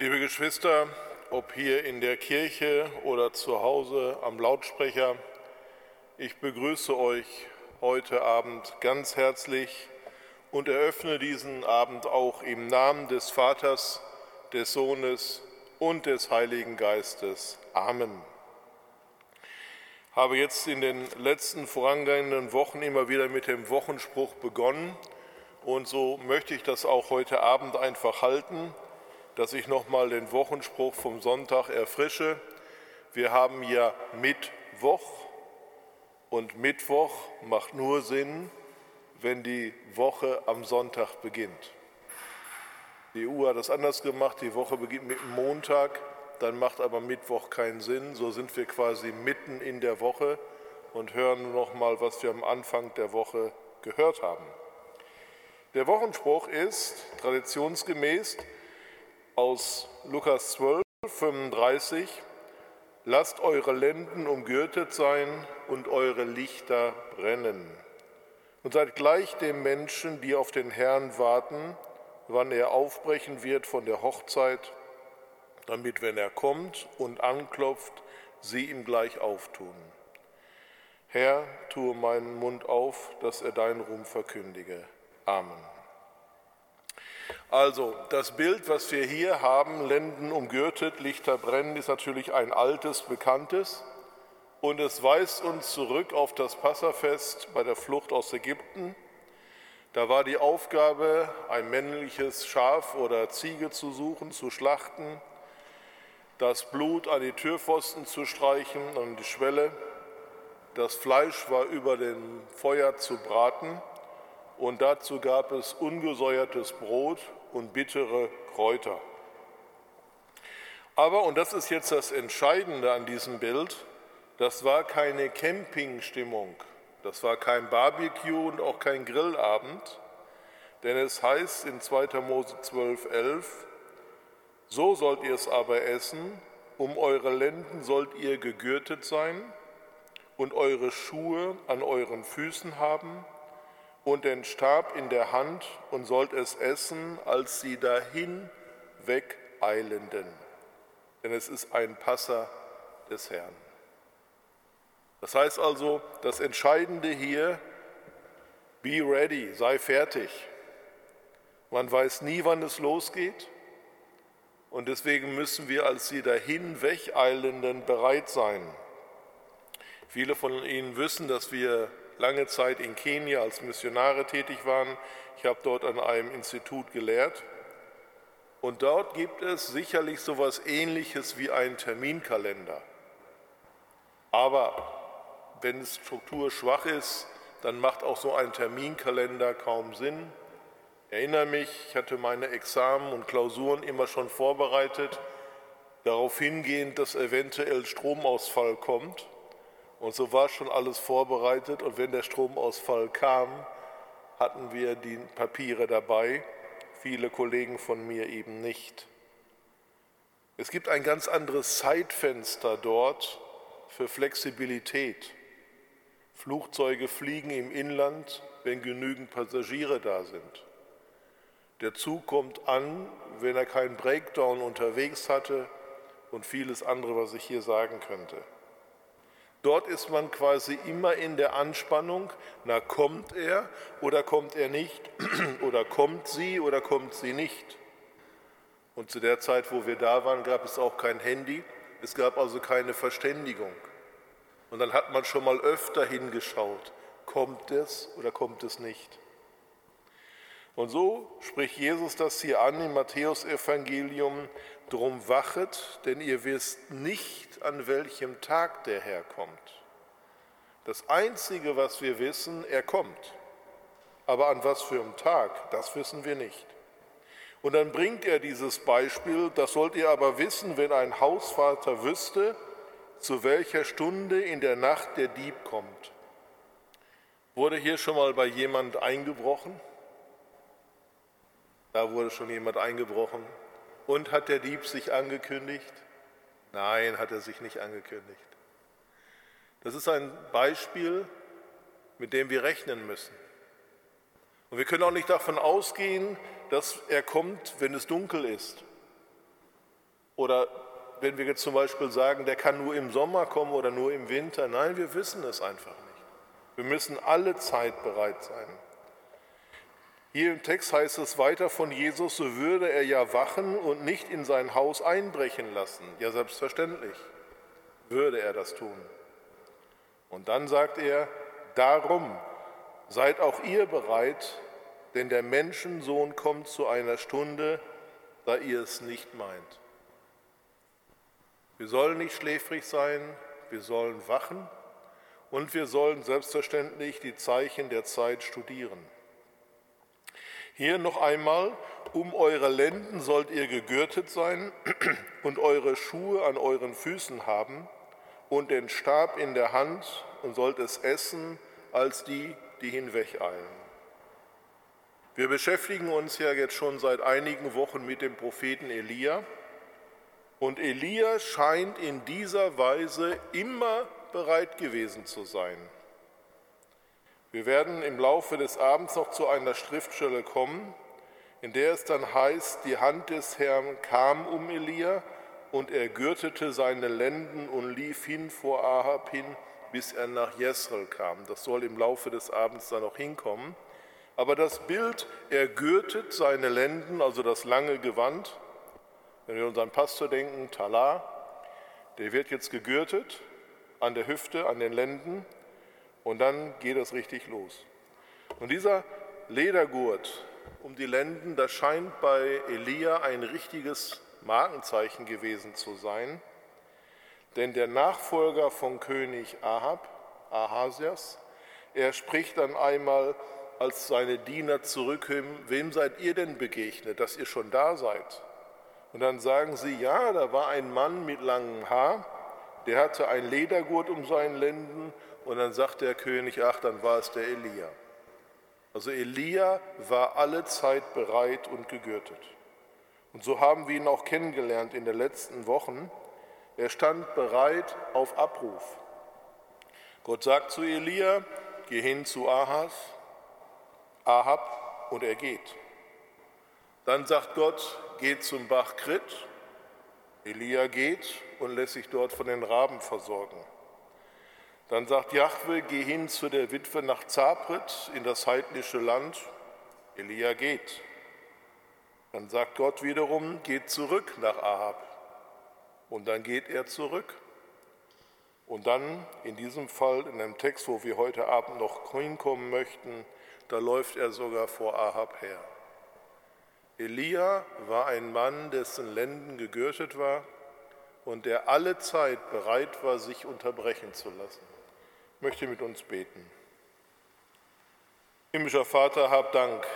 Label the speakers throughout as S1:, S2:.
S1: Liebe Geschwister, ob hier in der Kirche oder zu Hause am Lautsprecher, ich begrüße euch heute Abend ganz herzlich und eröffne diesen Abend auch im Namen des Vaters, des Sohnes und des Heiligen Geistes. Amen. Ich habe jetzt in den letzten vorangehenden Wochen immer wieder mit dem Wochenspruch begonnen und so möchte ich das auch heute Abend einfach halten dass ich nochmal den Wochenspruch vom Sonntag erfrische. Wir haben ja Mittwoch und Mittwoch macht nur Sinn, wenn die Woche am Sonntag beginnt. Die EU hat das anders gemacht, die Woche beginnt mit Montag, dann macht aber Mittwoch keinen Sinn. So sind wir quasi mitten in der Woche und hören nochmal, was wir am Anfang der Woche gehört haben. Der Wochenspruch ist traditionsgemäß, aus Lukas 12, 35, lasst eure Lenden umgürtet sein und eure Lichter brennen. Und seid gleich dem Menschen, die auf den Herrn warten, wann er aufbrechen wird von der Hochzeit, damit, wenn er kommt und anklopft, sie ihm gleich auftun. Herr, tue meinen Mund auf, dass er deinen Ruhm verkündige. Amen. Also das Bild, was wir hier haben, Lenden umgürtet, Lichter brennen, ist natürlich ein altes, bekanntes. Und es weist uns zurück auf das Passafest bei der Flucht aus Ägypten. Da war die Aufgabe, ein männliches Schaf oder Ziege zu suchen, zu schlachten, das Blut an die Türpfosten zu streichen, an die Schwelle. Das Fleisch war über dem Feuer zu braten und dazu gab es ungesäuertes Brot und bittere Kräuter. Aber, und das ist jetzt das Entscheidende an diesem Bild, das war keine Campingstimmung, das war kein Barbecue und auch kein Grillabend, denn es heißt in 2. Mose 12, 11, so sollt ihr es aber essen, um eure Lenden sollt ihr gegürtet sein und eure Schuhe an euren Füßen haben und den Stab in der Hand und sollt es essen, als sie dahin wegeilenden. Denn es ist ein Passer des Herrn. Das heißt also, das Entscheidende hier, be ready, sei fertig. Man weiß nie, wann es losgeht. Und deswegen müssen wir als sie dahin wegeilenden bereit sein. Viele von Ihnen wissen, dass wir lange Zeit in Kenia als Missionare tätig waren. Ich habe dort an einem Institut gelehrt. Und dort gibt es sicherlich so etwas Ähnliches wie einen Terminkalender. Aber wenn es Struktur schwach ist, dann macht auch so ein Terminkalender kaum Sinn. Ich erinnere mich, ich hatte meine Examen und Klausuren immer schon vorbereitet, darauf hingehend, dass eventuell Stromausfall kommt. Und so war schon alles vorbereitet und wenn der Stromausfall kam, hatten wir die Papiere dabei, viele Kollegen von mir eben nicht. Es gibt ein ganz anderes Zeitfenster dort für Flexibilität. Flugzeuge fliegen im Inland, wenn genügend Passagiere da sind. Der Zug kommt an, wenn er keinen Breakdown unterwegs hatte und vieles andere, was ich hier sagen könnte. Dort ist man quasi immer in der Anspannung, na kommt er oder kommt er nicht oder kommt sie oder kommt sie nicht. Und zu der Zeit, wo wir da waren, gab es auch kein Handy, es gab also keine Verständigung. Und dann hat man schon mal öfter hingeschaut, kommt es oder kommt es nicht. Und so spricht Jesus das hier an im Matthäusevangelium, drum wachet, denn ihr wisst nicht, an welchem Tag der Herr kommt. Das Einzige, was wir wissen, er kommt. Aber an was für einem Tag, das wissen wir nicht. Und dann bringt er dieses Beispiel, das sollt ihr aber wissen, wenn ein Hausvater wüsste, zu welcher Stunde in der Nacht der Dieb kommt. Wurde hier schon mal bei jemand eingebrochen? Da wurde schon jemand eingebrochen. Und hat der Dieb sich angekündigt? Nein, hat er sich nicht angekündigt. Das ist ein Beispiel, mit dem wir rechnen müssen. Und wir können auch nicht davon ausgehen, dass er kommt, wenn es dunkel ist. Oder wenn wir jetzt zum Beispiel sagen, der kann nur im Sommer kommen oder nur im Winter. Nein, wir wissen es einfach nicht. Wir müssen alle Zeit bereit sein. Hier im Text heißt es weiter von Jesus, so würde er ja wachen und nicht in sein Haus einbrechen lassen. Ja, selbstverständlich würde er das tun. Und dann sagt er, darum seid auch ihr bereit, denn der Menschensohn kommt zu einer Stunde, da ihr es nicht meint. Wir sollen nicht schläfrig sein, wir sollen wachen und wir sollen selbstverständlich die Zeichen der Zeit studieren. Hier noch einmal, um eure Lenden sollt ihr gegürtet sein und eure Schuhe an euren Füßen haben und den Stab in der Hand und sollt es essen als die, die hinwegeilen. Wir beschäftigen uns ja jetzt schon seit einigen Wochen mit dem Propheten Elia. Und Elia scheint in dieser Weise immer bereit gewesen zu sein. Wir werden im Laufe des Abends noch zu einer Schriftstelle kommen, in der es dann heißt, die Hand des Herrn kam um Elia und er gürtete seine Lenden und lief hin vor Ahab hin, bis er nach Jesrel kam. Das soll im Laufe des Abends dann noch hinkommen. Aber das Bild, er gürtet seine Lenden, also das lange Gewand, wenn wir unseren Pastor denken, Talar, der wird jetzt gegürtet an der Hüfte, an den Lenden und dann geht es richtig los. Und dieser Ledergurt um die Lenden, das scheint bei Elia ein richtiges Markenzeichen gewesen zu sein, denn der Nachfolger von König Ahab, Ahasias, er spricht dann einmal, als seine Diener zurückkommen, wem seid ihr denn begegnet, dass ihr schon da seid? Und dann sagen sie, ja, da war ein Mann mit langem Haar, der hatte ein Ledergurt um seinen Lenden und dann sagt der König, ach, dann war es der Elia. Also Elia war alle Zeit bereit und gegürtet. Und so haben wir ihn auch kennengelernt in den letzten Wochen. Er stand bereit auf Abruf. Gott sagt zu Elia, geh hin zu Ahas, Ahab und er geht. Dann sagt Gott, geht zum Bach Krit. Elia geht und lässt sich dort von den Raben versorgen. Dann sagt Jahwe, geh hin zu der Witwe nach Zaprit in das heidnische Land. Elia geht. Dann sagt Gott wiederum, geht zurück nach Ahab. Und dann geht er zurück. Und dann in diesem Fall, in einem Text, wo wir heute Abend noch hinkommen möchten, da läuft er sogar vor Ahab her. Elia war ein Mann, dessen Lenden gegürtet war und der alle Zeit bereit war, sich unterbrechen zu lassen. Möchte mit uns beten. Himmlischer Vater, hab Dank,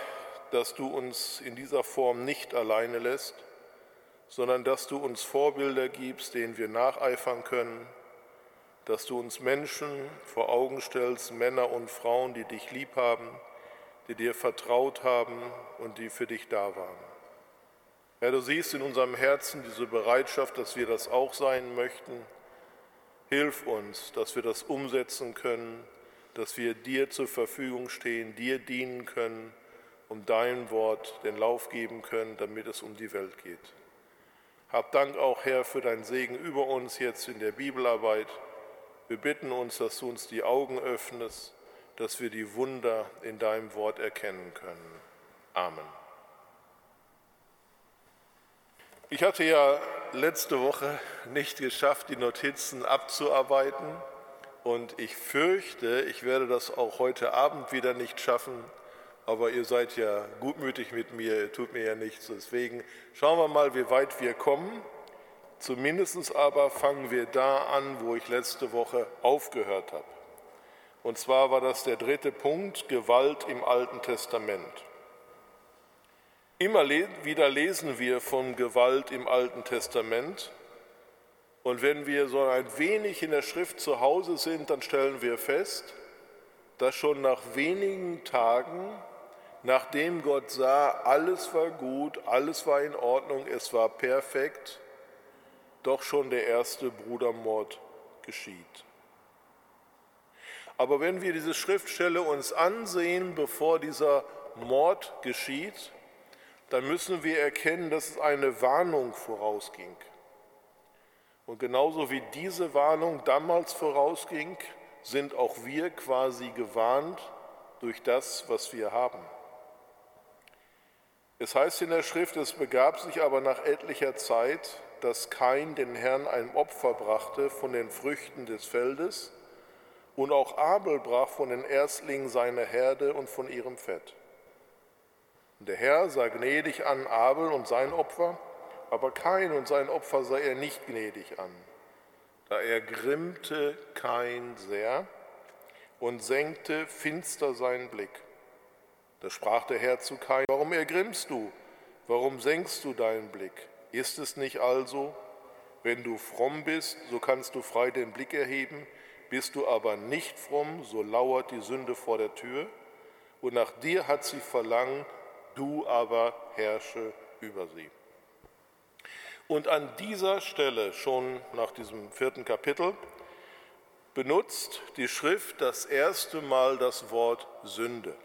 S1: dass du uns in dieser Form nicht alleine lässt, sondern dass du uns Vorbilder gibst, denen wir nacheifern können, dass du uns Menschen vor Augen stellst, Männer und Frauen, die dich lieb haben, die dir vertraut haben und die für dich da waren. Herr, du siehst in unserem Herzen diese Bereitschaft, dass wir das auch sein möchten. Hilf uns, dass wir das umsetzen können, dass wir dir zur Verfügung stehen, dir dienen können, um dein Wort den Lauf geben können, damit es um die Welt geht. Hab Dank auch, Herr, für dein Segen über uns jetzt in der Bibelarbeit. Wir bitten uns, dass du uns die Augen öffnest dass wir die Wunder in deinem Wort erkennen können. Amen. Ich hatte ja letzte Woche nicht geschafft, die Notizen abzuarbeiten und ich fürchte, ich werde das auch heute Abend wieder nicht schaffen, aber ihr seid ja gutmütig mit mir, tut mir ja nichts. Deswegen schauen wir mal, wie weit wir kommen. Zumindest aber fangen wir da an, wo ich letzte Woche aufgehört habe. Und zwar war das der dritte Punkt, Gewalt im Alten Testament. Immer wieder lesen wir von Gewalt im Alten Testament. Und wenn wir so ein wenig in der Schrift zu Hause sind, dann stellen wir fest, dass schon nach wenigen Tagen, nachdem Gott sah, alles war gut, alles war in Ordnung, es war perfekt, doch schon der erste Brudermord geschieht. Aber wenn wir diese Schriftstelle uns ansehen, bevor dieser Mord geschieht, dann müssen wir erkennen, dass es eine Warnung vorausging. Und genauso wie diese Warnung damals vorausging, sind auch wir quasi gewarnt durch das, was wir haben. Es heißt in der Schrift, es begab sich aber nach etlicher Zeit, dass Kain den Herrn ein Opfer brachte von den Früchten des Feldes, und auch Abel brach von den Erstlingen seiner Herde und von ihrem Fett. Und der Herr sah gnädig an Abel und sein Opfer, aber Kain und sein Opfer sah er nicht gnädig an. Da ergrimmte Kain sehr und senkte finster seinen Blick. Da sprach der Herr zu Kain, warum ergrimmst du? Warum senkst du deinen Blick? Ist es nicht also, wenn du fromm bist, so kannst du frei den Blick erheben, bist du aber nicht fromm, so lauert die Sünde vor der Tür, und nach dir hat sie verlangt, du aber herrsche über sie. Und an dieser Stelle, schon nach diesem vierten Kapitel, benutzt die Schrift das erste Mal das Wort Sünde.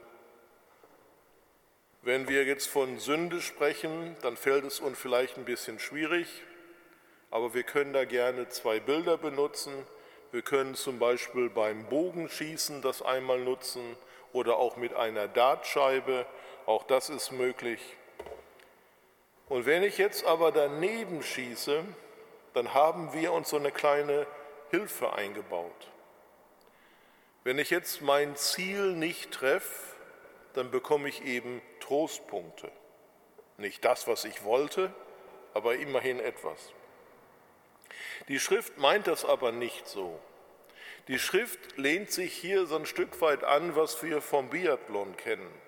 S1: Wenn wir jetzt von Sünde sprechen, dann fällt es uns vielleicht ein bisschen schwierig, aber wir können da gerne zwei Bilder benutzen. Wir können zum Beispiel beim Bogenschießen das einmal nutzen oder auch mit einer Dartscheibe, auch das ist möglich. Und wenn ich jetzt aber daneben schieße, dann haben wir uns so eine kleine Hilfe eingebaut. Wenn ich jetzt mein Ziel nicht treffe, dann bekomme ich eben Trostpunkte. Nicht das, was ich wollte, aber immerhin etwas. Die Schrift meint das aber nicht so. Die Schrift lehnt sich hier so ein Stück weit an, was wir vom Biathlon kennen.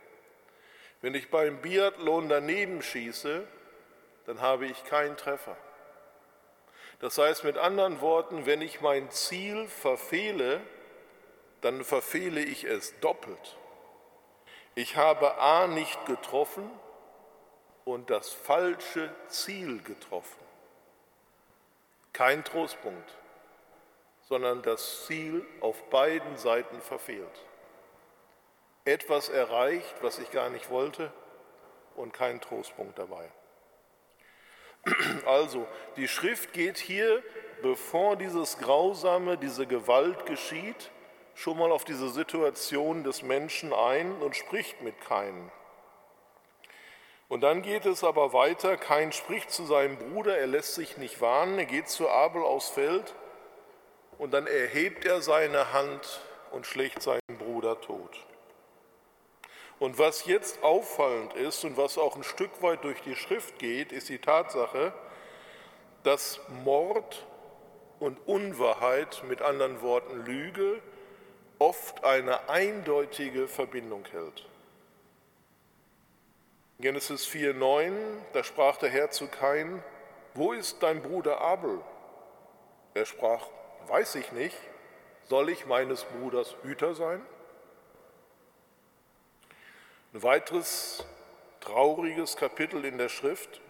S1: Wenn ich beim Biathlon daneben schieße, dann habe ich keinen Treffer. Das heißt mit anderen Worten, wenn ich mein Ziel verfehle, dann verfehle ich es doppelt. Ich habe A nicht getroffen und das falsche Ziel getroffen. Kein Trostpunkt, sondern das Ziel auf beiden Seiten verfehlt. Etwas erreicht, was ich gar nicht wollte und kein Trostpunkt dabei. Also, die Schrift geht hier, bevor dieses Grausame, diese Gewalt geschieht, schon mal auf diese Situation des Menschen ein und spricht mit keinem. Und dann geht es aber weiter, kein spricht zu seinem Bruder, er lässt sich nicht warnen, er geht zu Abel aufs Feld und dann erhebt er seine Hand und schlägt seinen Bruder tot. Und was jetzt auffallend ist und was auch ein Stück weit durch die Schrift geht, ist die Tatsache, dass Mord und Unwahrheit, mit anderen Worten Lüge, oft eine eindeutige Verbindung hält. Genesis 4,9, da sprach der Herr zu Kain, wo ist dein Bruder Abel? Er sprach, weiß ich nicht, soll ich meines Bruders Hüter sein? Ein weiteres trauriges Kapitel in der Schrift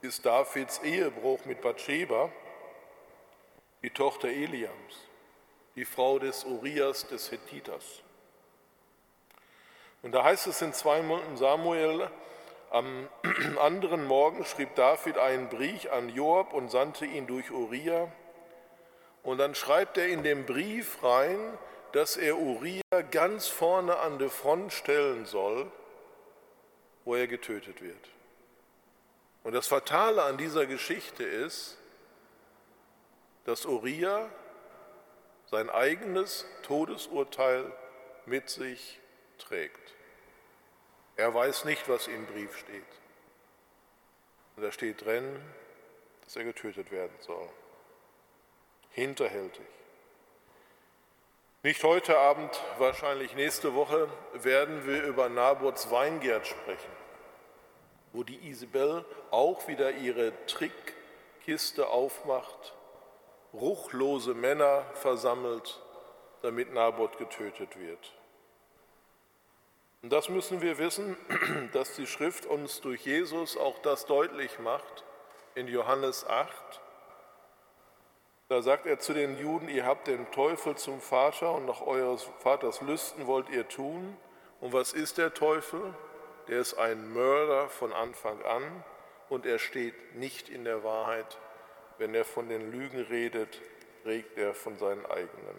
S1: ist Davids Ehebruch mit Bathsheba, die Tochter Eliams die Frau des Urias des Hethiters. Und da heißt es in 2 Samuel, am anderen Morgen schrieb David einen Brief an Joab und sandte ihn durch Uriah. Und dann schreibt er in dem Brief rein, dass er Uriah ganz vorne an der Front stellen soll, wo er getötet wird. Und das Fatale an dieser Geschichte ist, dass Uriah sein eigenes Todesurteil mit sich trägt. Er weiß nicht, was im Brief steht. Und da steht drin, dass er getötet werden soll. Hinterhältig. Nicht heute Abend, wahrscheinlich nächste Woche werden wir über Nabots Weingärт sprechen, wo die Isabel auch wieder ihre Trickkiste aufmacht ruchlose Männer versammelt, damit Naboth getötet wird. Und das müssen wir wissen, dass die Schrift uns durch Jesus auch das deutlich macht in Johannes 8. Da sagt er zu den Juden, ihr habt den Teufel zum Vater und nach eures Vaters Lüsten wollt ihr tun. Und was ist der Teufel? Der ist ein Mörder von Anfang an und er steht nicht in der Wahrheit, wenn er von den Lügen redet, regt er von seinen eigenen.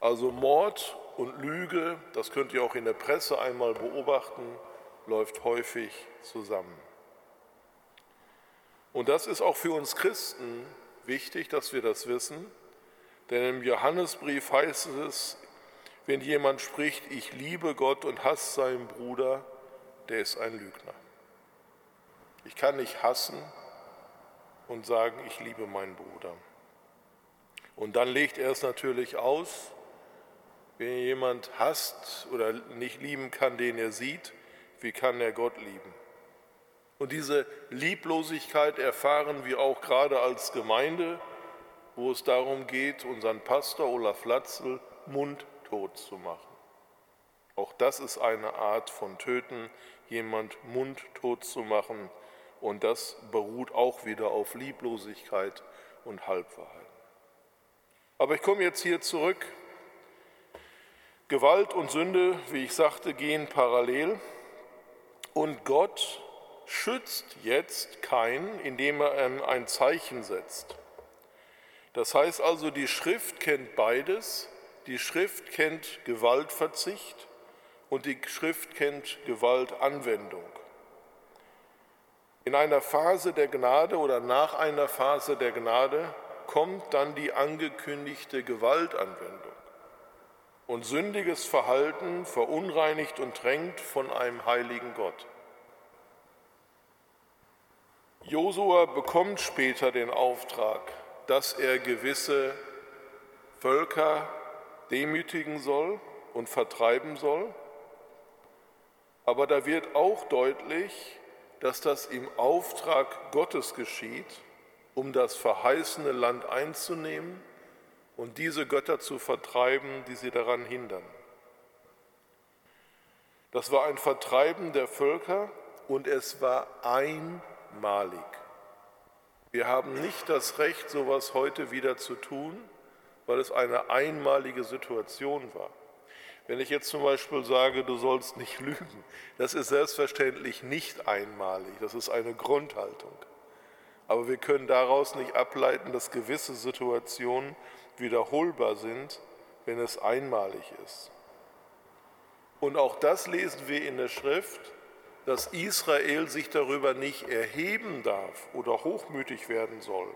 S1: Also Mord und Lüge, das könnt ihr auch in der Presse einmal beobachten, läuft häufig zusammen. Und das ist auch für uns Christen wichtig, dass wir das wissen, denn im Johannesbrief heißt es, wenn jemand spricht, ich liebe Gott und hasse seinen Bruder, der ist ein Lügner. Ich kann nicht hassen und sagen, ich liebe meinen Bruder. Und dann legt er es natürlich aus, wenn jemand hasst oder nicht lieben kann, den er sieht, wie kann er Gott lieben? Und diese Lieblosigkeit erfahren wir auch gerade als Gemeinde, wo es darum geht, unseren Pastor Olaf Latzel mundtot zu machen. Auch das ist eine Art von Töten, jemand mundtot zu machen. Und das beruht auch wieder auf Lieblosigkeit und Halbwahrheit. Aber ich komme jetzt hier zurück. Gewalt und Sünde, wie ich sagte, gehen parallel. Und Gott schützt jetzt keinen, indem er ein Zeichen setzt. Das heißt also, die Schrift kennt beides. Die Schrift kennt Gewaltverzicht und die Schrift kennt Gewaltanwendung. In einer Phase der Gnade oder nach einer Phase der Gnade kommt dann die angekündigte Gewaltanwendung. Und sündiges Verhalten verunreinigt und drängt von einem heiligen Gott. Josua bekommt später den Auftrag, dass er gewisse Völker demütigen soll und vertreiben soll. Aber da wird auch deutlich, dass das im Auftrag Gottes geschieht, um das verheißene Land einzunehmen und diese Götter zu vertreiben, die sie daran hindern. Das war ein Vertreiben der Völker und es war einmalig. Wir haben nicht das Recht, sowas heute wieder zu tun, weil es eine einmalige Situation war. Wenn ich jetzt zum Beispiel sage, du sollst nicht lügen, das ist selbstverständlich nicht einmalig, das ist eine Grundhaltung. Aber wir können daraus nicht ableiten, dass gewisse Situationen wiederholbar sind, wenn es einmalig ist. Und auch das lesen wir in der Schrift, dass Israel sich darüber nicht erheben darf oder hochmütig werden soll.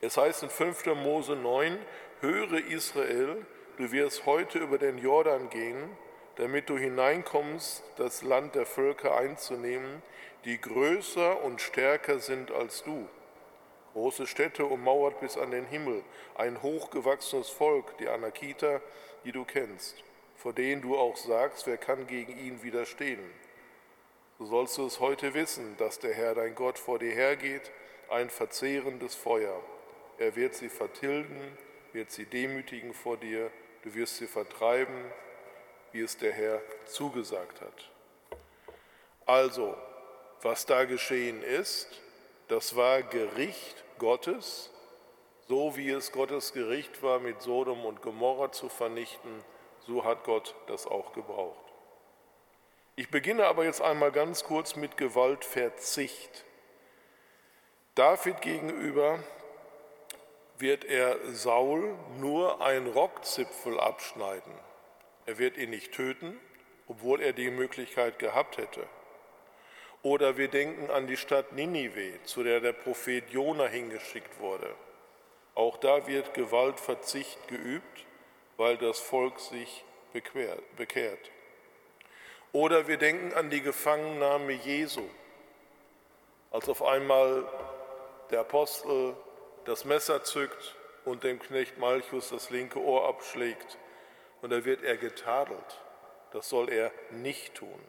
S1: Es heißt in 5. Mose 9, höre Israel, du wirst heute über den Jordan gehen, damit du hineinkommst, das Land der Völker einzunehmen, die größer und stärker sind als du. Große Städte ummauert bis an den Himmel, ein hochgewachsenes Volk, die Anakita, die du kennst, vor denen du auch sagst, wer kann gegen ihn widerstehen. So sollst du es heute wissen, dass der Herr dein Gott vor dir hergeht, ein verzehrendes Feuer. Er wird sie vertilgen, wird sie demütigen vor dir du wirst sie vertreiben, wie es der Herr zugesagt hat. Also, was da geschehen ist, das war Gericht Gottes, so wie es Gottes Gericht war, mit Sodom und Gomorra zu vernichten, so hat Gott das auch gebraucht. Ich beginne aber jetzt einmal ganz kurz mit Gewaltverzicht. David gegenüber wird er Saul nur einen Rockzipfel abschneiden. Er wird ihn nicht töten, obwohl er die Möglichkeit gehabt hätte. Oder wir denken an die Stadt Ninive, zu der der Prophet Jona hingeschickt wurde. Auch da wird Gewaltverzicht geübt, weil das Volk sich bekehrt. Oder wir denken an die Gefangennahme Jesu, als auf einmal der Apostel das Messer zückt und dem Knecht Malchus das linke Ohr abschlägt. Und da wird er getadelt. Das soll er nicht tun.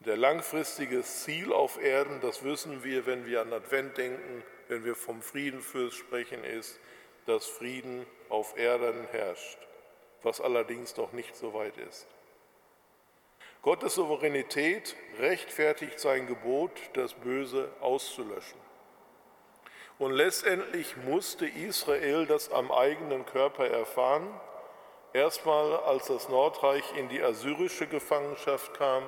S1: Der langfristige Ziel auf Erden, das wissen wir, wenn wir an Advent denken, wenn wir vom Friedenfürst sprechen, ist, dass Frieden auf Erden herrscht, was allerdings noch nicht so weit ist. Gottes Souveränität rechtfertigt sein Gebot, das Böse auszulöschen. Und letztendlich musste Israel das am eigenen Körper erfahren. Erstmal, als das Nordreich in die assyrische Gefangenschaft kam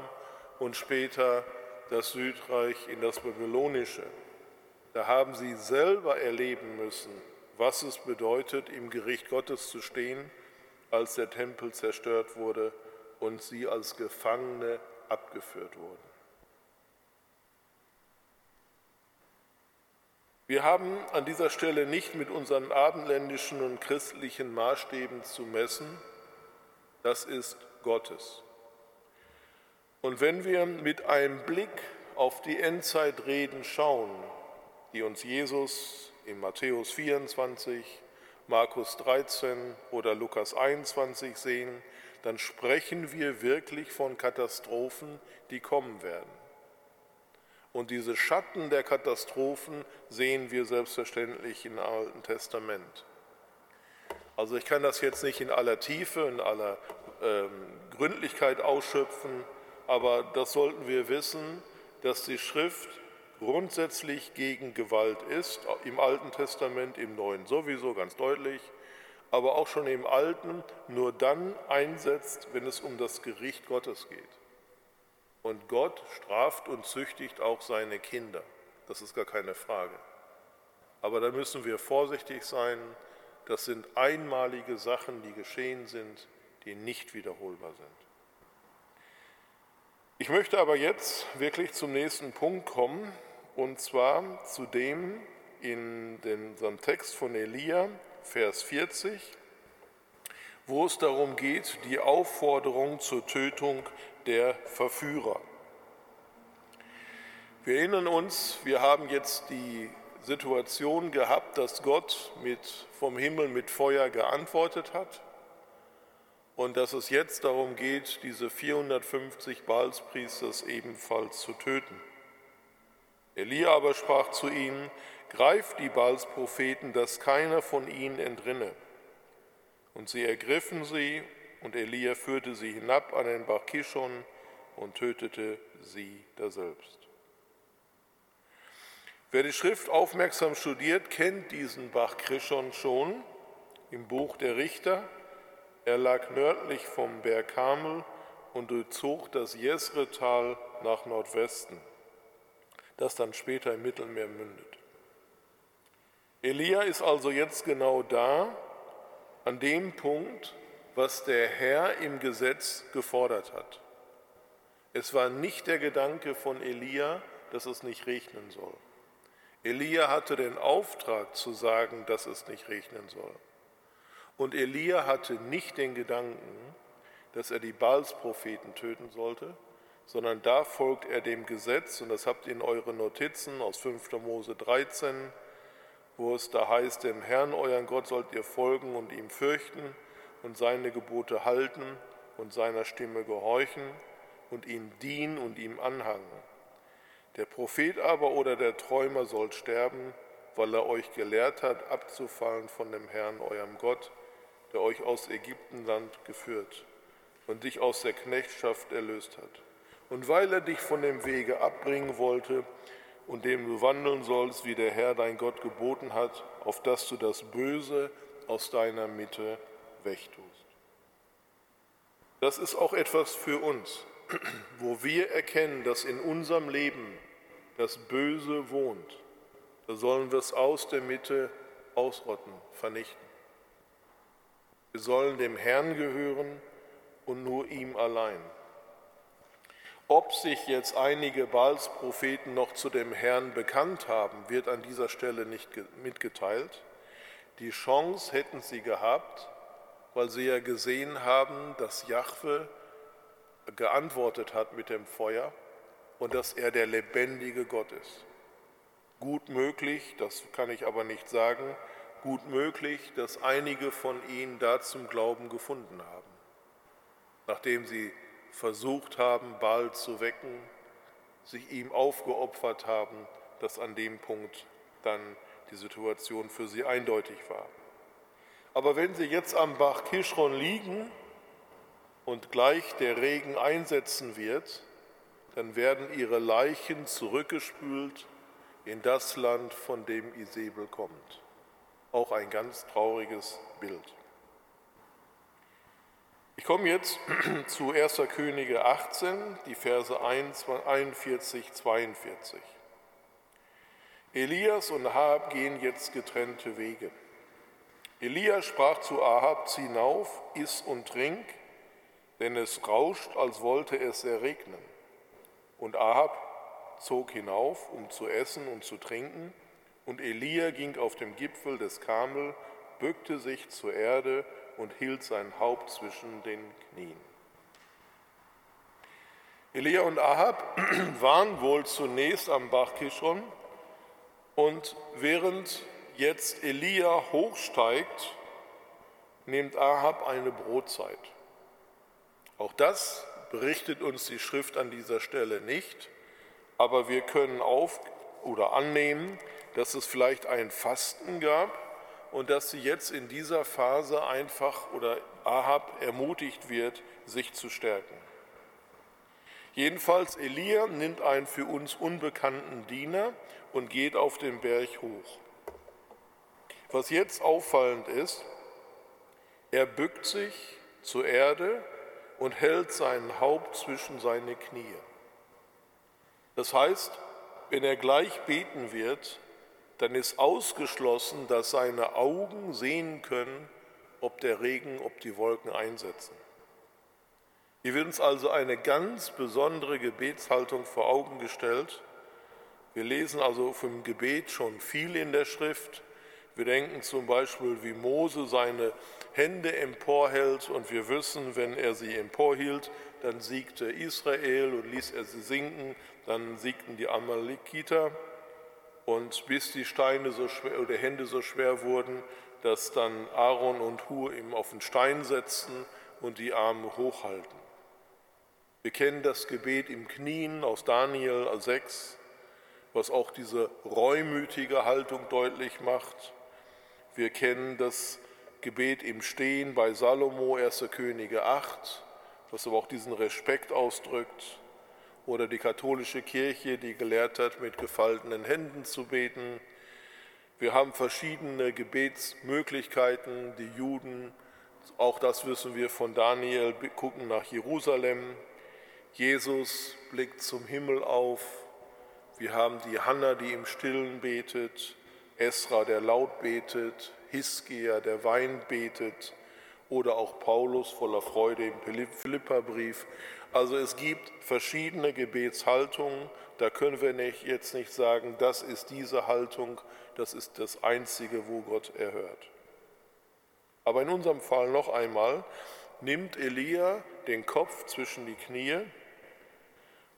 S1: und später das Südreich in das babylonische. Da haben sie selber erleben müssen, was es bedeutet, im Gericht Gottes zu stehen, als der Tempel zerstört wurde und sie als Gefangene abgeführt wurden. Wir haben an dieser Stelle nicht mit unseren abendländischen und christlichen Maßstäben zu messen, das ist Gottes. Und wenn wir mit einem Blick auf die Endzeitreden schauen, die uns Jesus in Matthäus 24, Markus 13 oder Lukas 21 sehen, dann sprechen wir wirklich von Katastrophen, die kommen werden. Und diese Schatten der Katastrophen sehen wir selbstverständlich im Alten Testament. Also ich kann das jetzt nicht in aller Tiefe, in aller ähm, Gründlichkeit ausschöpfen, aber das sollten wir wissen, dass die Schrift grundsätzlich gegen Gewalt ist, im Alten Testament, im Neuen sowieso ganz deutlich, aber auch schon im Alten nur dann einsetzt, wenn es um das Gericht Gottes geht. Und Gott straft und züchtigt auch seine Kinder. Das ist gar keine Frage. Aber da müssen wir vorsichtig sein. Das sind einmalige Sachen, die geschehen sind, die nicht wiederholbar sind. Ich möchte aber jetzt wirklich zum nächsten Punkt kommen, und zwar zu dem in unserem Text von Elia, Vers 40, wo es darum geht, die Aufforderung zur Tötung der Verführer. Wir erinnern uns, wir haben jetzt die Situation gehabt, dass Gott mit, vom Himmel mit Feuer geantwortet hat und dass es jetzt darum geht, diese 450 Baalspriesters ebenfalls zu töten. Elia aber sprach zu ihnen, greift die Baalspropheten, dass keiner von ihnen entrinne. Und sie ergriffen sie, und Elia führte sie hinab an den Bach Kishon und tötete sie daselbst. Wer die Schrift aufmerksam studiert, kennt diesen Bach Kishon schon im Buch der Richter. Er lag nördlich vom Berg Kamel und durchzog das Jesretal nach Nordwesten, das dann später im Mittelmeer mündet. Elia ist also jetzt genau da, an dem Punkt, was der Herr im Gesetz gefordert hat. Es war nicht der Gedanke von Elia, dass es nicht regnen soll. Elia hatte den Auftrag zu sagen, dass es nicht regnen soll. Und Elia hatte nicht den Gedanken, dass er die Baalspropheten töten sollte, sondern da folgt er dem Gesetz, und das habt ihr in euren Notizen aus 5. Mose 13, wo es da heißt, dem Herrn, euren Gott, sollt ihr folgen und ihm fürchten und seine Gebote halten und seiner Stimme gehorchen und ihm dienen und ihm anhangen. Der Prophet aber oder der Träumer soll sterben, weil er euch gelehrt hat, abzufallen von dem Herrn, eurem Gott, der euch aus Ägyptenland geführt und dich aus der Knechtschaft erlöst hat. Und weil er dich von dem Wege abbringen wollte und dem du wandeln sollst, wie der Herr dein Gott geboten hat, auf dass du das Böse aus deiner Mitte wegtust. Das ist auch etwas für uns, wo wir erkennen, dass in unserem Leben das Böse wohnt. Da sollen wir es aus der Mitte ausrotten, vernichten. Wir sollen dem Herrn gehören und nur ihm allein. Ob sich jetzt einige Baals-Propheten noch zu dem Herrn bekannt haben, wird an dieser Stelle nicht mitgeteilt. Die Chance hätten sie gehabt, weil sie ja gesehen haben, dass Jahwe geantwortet hat mit dem Feuer und dass er der lebendige Gott ist. Gut möglich, das kann ich aber nicht sagen, gut möglich, dass einige von ihnen da zum Glauben gefunden haben, nachdem sie versucht haben, Baal zu wecken, sich ihm aufgeopfert haben, dass an dem Punkt dann die Situation für sie eindeutig war. Aber wenn sie jetzt am Bach Kishron liegen und gleich der Regen einsetzen wird, dann werden ihre Leichen zurückgespült in das Land, von dem Isabel kommt auch ein ganz trauriges Bild. Ich komme jetzt zu 1. Könige 18, die Verse 41, 42. Elias und Ahab gehen jetzt getrennte Wege. Elia sprach zu Ahab, zieh hinauf, iss und trink, denn es rauscht, als wollte es erregnen. Und Ahab zog hinauf, um zu essen und zu trinken, und Elia ging auf dem Gipfel des Kamel, bückte sich zur Erde und hielt sein Haupt zwischen den Knien. Elia und Ahab waren wohl zunächst am Bach Kishon und während jetzt Elia hochsteigt, nimmt Ahab eine Brotzeit. Auch das berichtet uns die Schrift an dieser Stelle nicht, aber wir können auf oder annehmen, dass es vielleicht ein Fasten gab und dass sie jetzt in dieser Phase einfach oder Ahab ermutigt wird, sich zu stärken. Jedenfalls Elia nimmt einen für uns unbekannten Diener und geht auf den Berg hoch. Was jetzt auffallend ist, er bückt sich zur Erde und hält sein Haupt zwischen seine Knie. Das heißt, wenn er gleich beten wird, dann ist ausgeschlossen, dass seine Augen sehen können, ob der Regen, ob die Wolken einsetzen. Hier wird uns also eine ganz besondere Gebetshaltung vor Augen gestellt. Wir lesen also vom Gebet schon viel in der Schrift. Wir denken zum Beispiel, wie Mose seine Hände emporhält und wir wissen, wenn er sie emporhielt, dann siegte Israel und ließ er sie sinken, dann siegten die Amalekiter und bis die Steine so schwer oder Hände so schwer wurden, dass dann Aaron und Hur ihm auf den Stein setzten und die Arme hochhalten. Wir kennen das Gebet im Knien aus Daniel 6, was auch diese reumütige Haltung deutlich macht. Wir kennen das Gebet im Stehen bei Salomo, 1. Könige 8, was aber auch diesen Respekt ausdrückt. Oder die katholische Kirche, die gelehrt hat, mit gefaltenen Händen zu beten. Wir haben verschiedene Gebetsmöglichkeiten. Die Juden, auch das wissen wir von Daniel, gucken nach Jerusalem. Jesus blickt zum Himmel auf. Wir haben die Hanna, die im Stillen betet. Esra, der laut betet, Hiskia, der Wein betet oder auch Paulus voller Freude im Philipperbrief. Also es gibt verschiedene Gebetshaltungen, da können wir nicht, jetzt nicht sagen, das ist diese Haltung, das ist das Einzige, wo Gott erhört. Aber in unserem Fall noch einmal, nimmt Elia den Kopf zwischen die Knie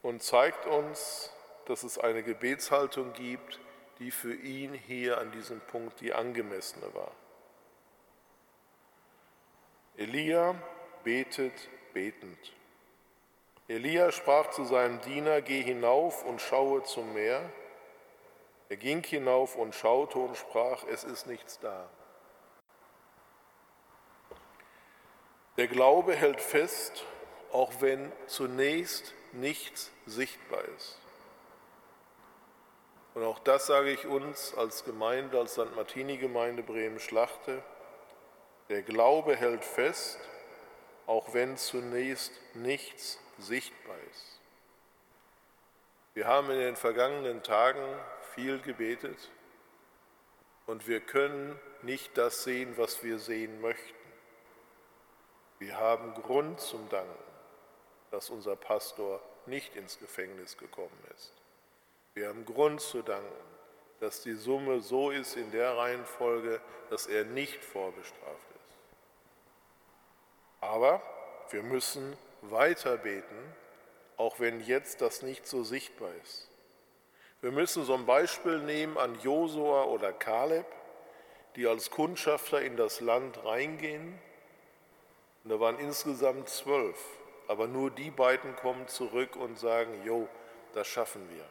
S1: und zeigt uns, dass es eine Gebetshaltung gibt, die für ihn hier an diesem Punkt die angemessene war. Elia betet betend. Elia sprach zu seinem Diener, geh hinauf und schaue zum Meer. Er ging hinauf und schaute und sprach, es ist nichts da. Der Glaube hält fest, auch wenn zunächst nichts sichtbar ist. Und auch das sage ich uns als Gemeinde, als St. Martini-Gemeinde Bremen-Schlachte. Der Glaube hält fest, auch wenn zunächst nichts sichtbar ist. Wir haben in den vergangenen Tagen viel gebetet und wir können nicht das sehen, was wir sehen möchten. Wir haben Grund zum Danken, dass unser Pastor nicht ins Gefängnis gekommen ist. Wir haben Grund zu danken, dass die Summe so ist in der Reihenfolge, dass er nicht vorbestraft ist. Aber wir müssen weiter beten, auch wenn jetzt das nicht so sichtbar ist. Wir müssen so ein Beispiel nehmen an Josua oder Kaleb, die als Kundschafter in das Land reingehen. Und da waren insgesamt zwölf, aber nur die beiden kommen zurück und sagen, Jo, das schaffen wir.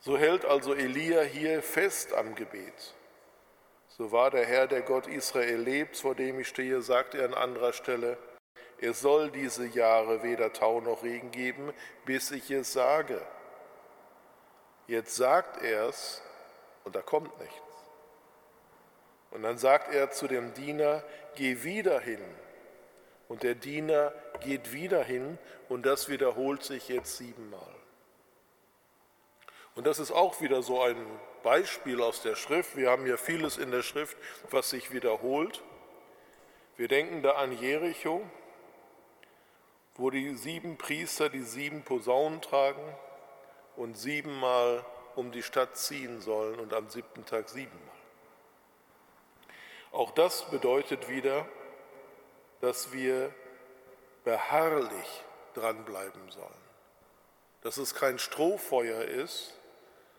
S1: So hält also Elia hier fest am Gebet. So war der Herr, der Gott Israel lebt, vor dem ich stehe, sagt er an anderer Stelle, es soll diese Jahre weder Tau noch Regen geben, bis ich es sage. Jetzt sagt er es und da kommt nichts. Und dann sagt er zu dem Diener, geh wieder hin. Und der Diener geht wieder hin und das wiederholt sich jetzt siebenmal. Und das ist auch wieder so ein Beispiel aus der Schrift. Wir haben hier vieles in der Schrift, was sich wiederholt. Wir denken da an Jericho, wo die sieben Priester die sieben Posaunen tragen und siebenmal um die Stadt ziehen sollen und am siebten Tag siebenmal. Auch das bedeutet wieder, dass wir beharrlich dranbleiben sollen. Dass es kein Strohfeuer ist,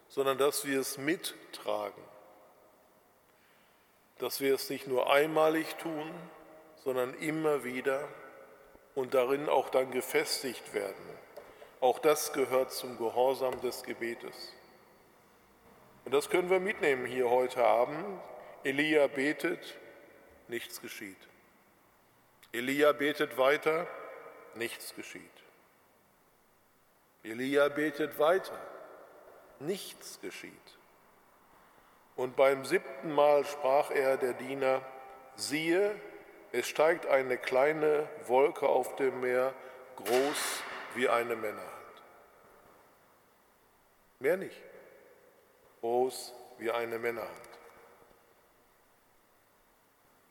S1: sondern dass wir es mittragen. Dass wir es nicht nur einmalig tun, sondern immer wieder und darin auch dann gefestigt werden. Auch das gehört zum Gehorsam des Gebetes. Und das können wir mitnehmen hier heute Abend. Elia betet, nichts geschieht. Elia betet weiter, nichts geschieht. Elia betet weiter, nichts geschieht. Und beim siebten Mal sprach er der Diener, siehe, es steigt eine kleine Wolke auf dem Meer, groß wie eine Männerhand. Mehr nicht. Groß wie eine Männerhand.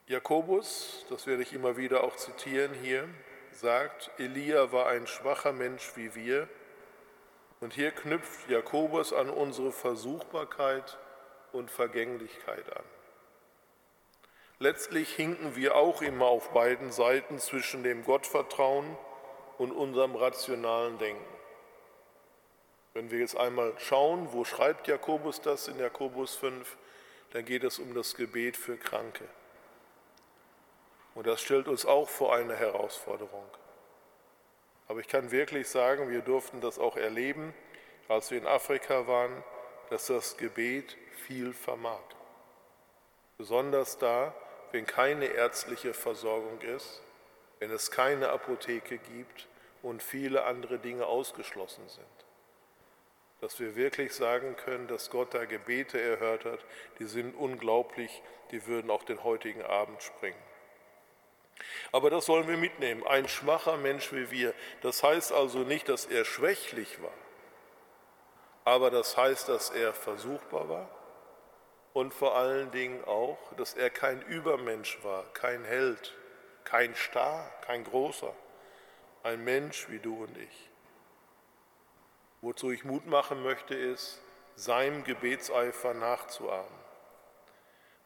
S1: Jakobus, das werde ich immer wieder auch zitieren hier, sagt, Elia war ein schwacher Mensch wie wir. Und hier knüpft Jakobus an unsere Versuchbarkeit und Vergänglichkeit an. Letztlich hinken wir auch immer auf beiden Seiten zwischen dem Gottvertrauen und unserem rationalen Denken. Wenn wir jetzt einmal schauen, wo schreibt Jakobus das in Jakobus 5, dann geht es um das Gebet für Kranke. Und das stellt uns auch vor eine Herausforderung. Aber ich kann wirklich sagen, wir durften das auch erleben, als wir in Afrika waren, dass das Gebet viel vermag. Besonders da, wenn keine ärztliche Versorgung ist, wenn es keine Apotheke gibt und viele andere Dinge ausgeschlossen sind. Dass wir wirklich sagen können, dass Gott da Gebete erhört hat, die sind unglaublich, die würden auch den heutigen Abend springen. Aber das sollen wir mitnehmen. Ein schwacher Mensch wie wir. Das heißt also nicht, dass er schwächlich war, aber das heißt, dass er versuchbar war und vor allen Dingen auch, dass er kein Übermensch war, kein Held, kein Star, kein Großer, ein Mensch wie du und ich. Wozu ich Mut machen möchte, ist, seinem Gebetseifer nachzuahmen.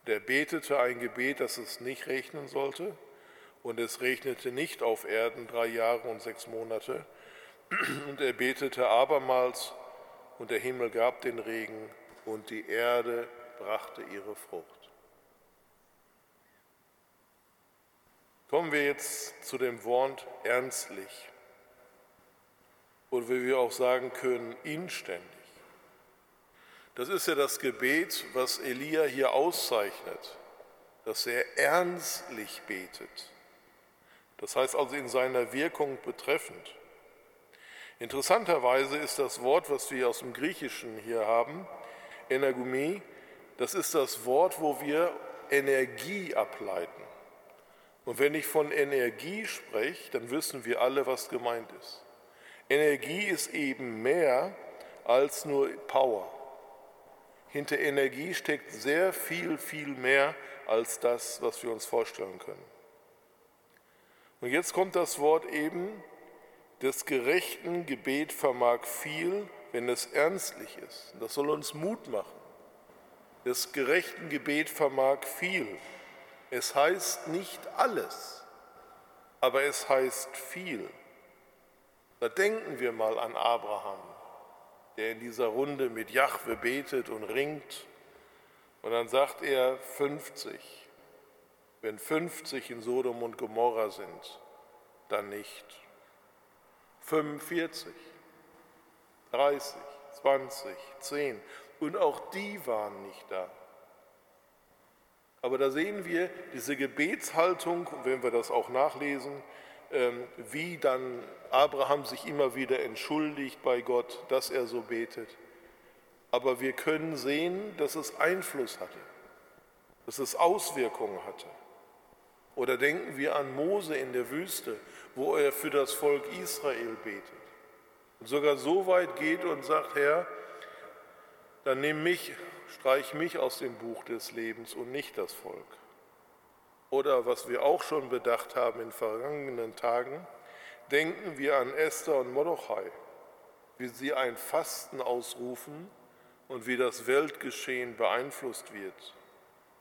S1: Der betete ein Gebet, das es nicht regnen sollte, und es regnete nicht auf Erden drei Jahre und sechs Monate, und er betete abermals, und der Himmel gab den Regen, und die Erde brachte ihre Frucht. Kommen wir jetzt zu dem Wort ernstlich oder wie wir auch sagen können, inständig. Das ist ja das Gebet, was Elia hier auszeichnet, dass er ernstlich betet. Das heißt also in seiner Wirkung betreffend. Interessanterweise ist das Wort, was wir aus dem Griechischen hier haben, Energumie, das ist das Wort, wo wir Energie ableiten. Und wenn ich von Energie spreche, dann wissen wir alle, was gemeint ist. Energie ist eben mehr als nur Power. Hinter Energie steckt sehr viel, viel mehr als das, was wir uns vorstellen können. Und jetzt kommt das Wort eben, des gerechten Gebet vermag viel, wenn es ernstlich ist. Das soll uns Mut machen des gerechten Gebet vermag viel. Es heißt nicht alles, aber es heißt viel. Da denken wir mal an Abraham, der in dieser Runde mit Jahwe betet und ringt. Und dann sagt er 50. Wenn 50 in Sodom und Gomorra sind, dann nicht. 45, 30, 20, 10 und auch die waren nicht da. Aber da sehen wir diese Gebetshaltung, wenn wir das auch nachlesen, ähm, wie dann Abraham sich immer wieder entschuldigt bei Gott, dass er so betet. Aber wir können sehen, dass es Einfluss hatte, dass es Auswirkungen hatte. Oder denken wir an Mose in der Wüste, wo er für das Volk Israel betet. Und sogar so weit geht und sagt, Herr, dann nimm mich, streich mich aus dem Buch des Lebens und nicht das Volk. Oder was wir auch schon bedacht haben in vergangenen Tagen, denken wir an Esther und Mordechai, wie sie ein Fasten ausrufen und wie das Weltgeschehen beeinflusst wird.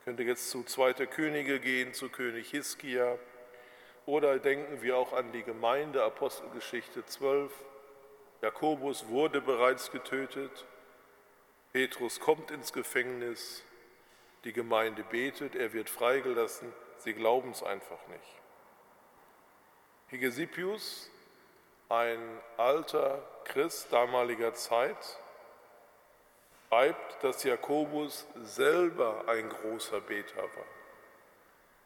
S1: Könnte jetzt zu Zweiter Könige gehen, zu König Hiskia. Oder denken wir auch an die Gemeinde, Apostelgeschichte 12. Jakobus wurde bereits getötet, Petrus kommt ins Gefängnis, die Gemeinde betet, er wird freigelassen, sie glauben es einfach nicht. Hegesipius, ein alter Christ damaliger Zeit, schreibt, dass Jakobus selber ein großer Beter war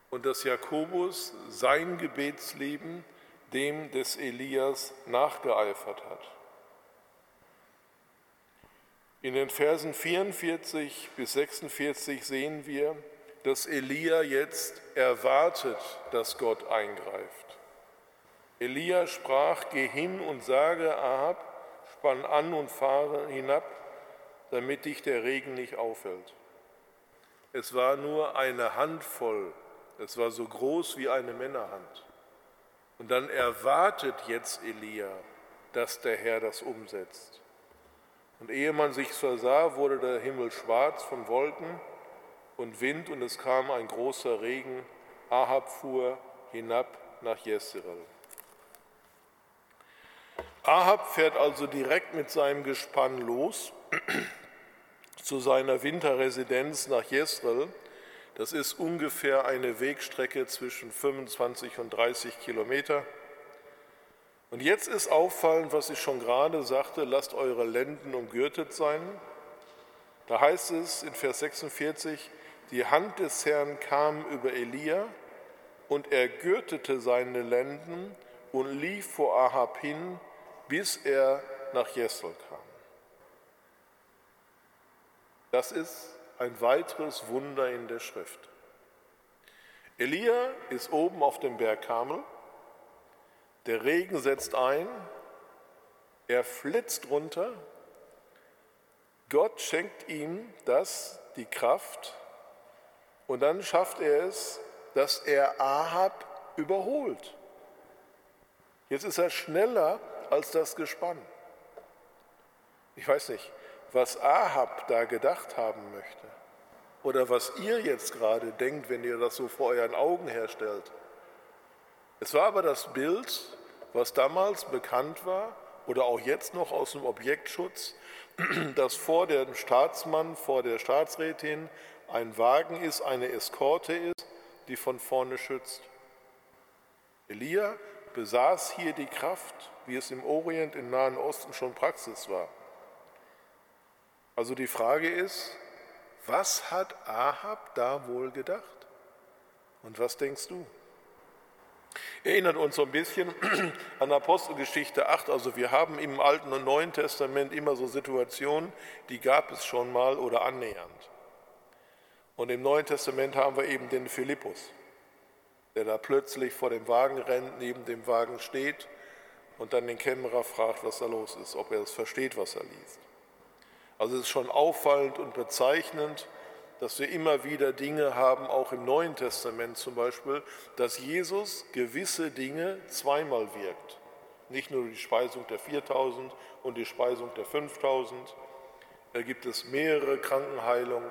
S1: und dass Jakobus sein Gebetsleben dem des Elias nachgeeifert hat. In den Versen 44 bis 46 sehen wir, dass Elia jetzt erwartet, dass Gott eingreift. Elia sprach, geh hin und sage Ahab, spann an und fahre hinab, damit dich der Regen nicht aufhält. Es war nur eine Handvoll, es war so groß wie eine Männerhand. Und dann erwartet jetzt Elia, dass der Herr das umsetzt. Und ehe man sich versah, wurde der Himmel schwarz von Wolken und Wind und es kam ein großer Regen. Ahab fuhr hinab nach Jezreel. Ahab fährt also direkt mit seinem Gespann los zu seiner Winterresidenz nach Jezreel. Das ist ungefähr eine Wegstrecke zwischen 25 und 30 Kilometer. Und jetzt ist auffallend, was ich schon gerade sagte, lasst eure Lenden umgürtet sein. Da heißt es in Vers 46, die Hand des Herrn kam über Elia und er gürtete seine Lenden und lief vor Ahab hin bis er nach Jesel kam. Das ist ein weiteres Wunder in der Schrift. Elia ist oben auf dem Berg Kamel, der Regen setzt ein, er flitzt runter, Gott schenkt ihm das, die Kraft, und dann schafft er es, dass er Ahab überholt. Jetzt ist er schneller als das Gespann. Ich weiß nicht, was Ahab da gedacht haben möchte oder was ihr jetzt gerade denkt, wenn ihr das so vor euren Augen herstellt. Es war aber das Bild, was damals bekannt war oder auch jetzt noch aus dem Objektschutz, dass vor dem Staatsmann, vor der Staatsrätin ein Wagen ist, eine Eskorte ist, die von vorne schützt. Elia besaß hier die Kraft, wie es im Orient, im Nahen Osten schon Praxis war. Also die Frage ist, was hat Ahab da wohl gedacht? Und was denkst du? Erinnert uns so ein bisschen an Apostelgeschichte 8. Also wir haben im Alten und Neuen Testament immer so Situationen, die gab es schon mal oder annähernd. Und im Neuen Testament haben wir eben den Philippus der da plötzlich vor dem Wagen rennt, neben dem Wagen steht und dann den Kämmerer fragt, was da los ist, ob er es versteht, was er liest. Also es ist schon auffallend und bezeichnend, dass wir immer wieder Dinge haben, auch im Neuen Testament zum Beispiel, dass Jesus gewisse Dinge zweimal wirkt. Nicht nur die Speisung der 4000 und die Speisung der 5000. Da gibt es mehrere Krankenheilung,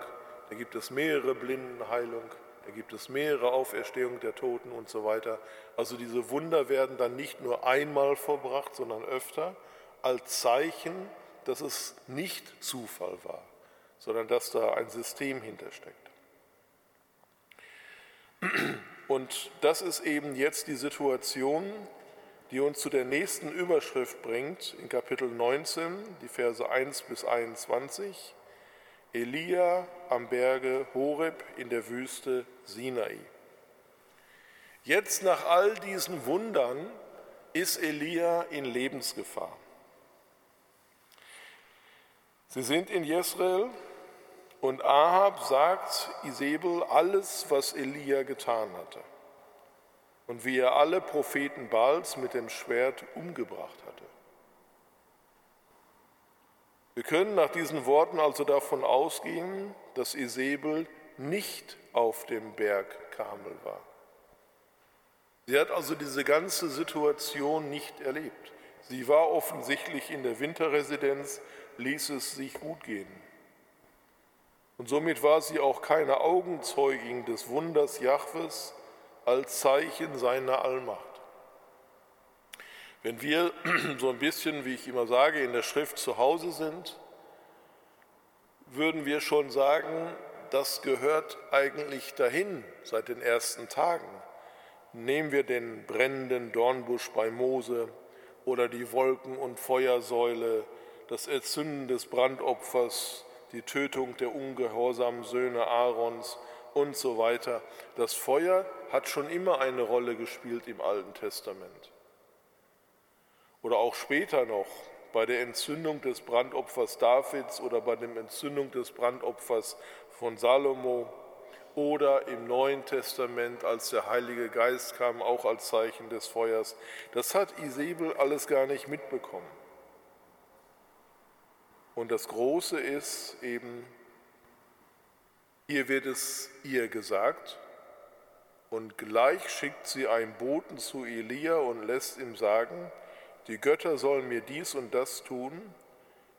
S1: da gibt es mehrere Blindenheilung, da gibt es mehrere Auferstehungen der Toten und so weiter. Also diese Wunder werden dann nicht nur einmal vollbracht, sondern öfter als Zeichen, dass es nicht Zufall war, sondern dass da ein System hintersteckt. Und das ist eben jetzt die Situation, die uns zu der nächsten Überschrift bringt, in Kapitel 19, die Verse 1 bis 21. Elia am Berge Horeb in der Wüste Sinai. Jetzt nach all diesen Wundern ist Elia in Lebensgefahr. Sie sind in Jezreel und Ahab sagt Isabel alles, was Elia getan hatte und wie er alle Propheten Baals mit dem Schwert umgebracht hatte. Wir können nach diesen Worten also davon ausgehen, dass Isabel nicht auf dem Berg Karmel war. Sie hat also diese ganze Situation nicht erlebt. Sie war offensichtlich in der Winterresidenz, ließ es sich gut gehen. Und somit war sie auch keine Augenzeugin des Wunders Jahwes als Zeichen seiner Allmacht. Wenn wir so ein bisschen, wie ich immer sage, in der Schrift zu Hause sind, würden wir schon sagen, das gehört eigentlich dahin seit den ersten Tagen. Nehmen wir den brennenden Dornbusch bei Mose oder die Wolken- und Feuersäule, das Erzünden des Brandopfers, die Tötung der ungehorsamen Söhne Aarons und so weiter. Das Feuer hat schon immer eine Rolle gespielt im Alten Testament. Oder auch später noch bei der Entzündung des Brandopfers Davids oder bei der Entzündung des Brandopfers von Salomo oder im Neuen Testament, als der Heilige Geist kam, auch als Zeichen des Feuers. Das hat Isabel alles gar nicht mitbekommen. Und das Große ist eben, hier wird es ihr gesagt, und gleich schickt sie einen Boten zu Elia und lässt ihm sagen, die Götter sollen mir dies und das tun,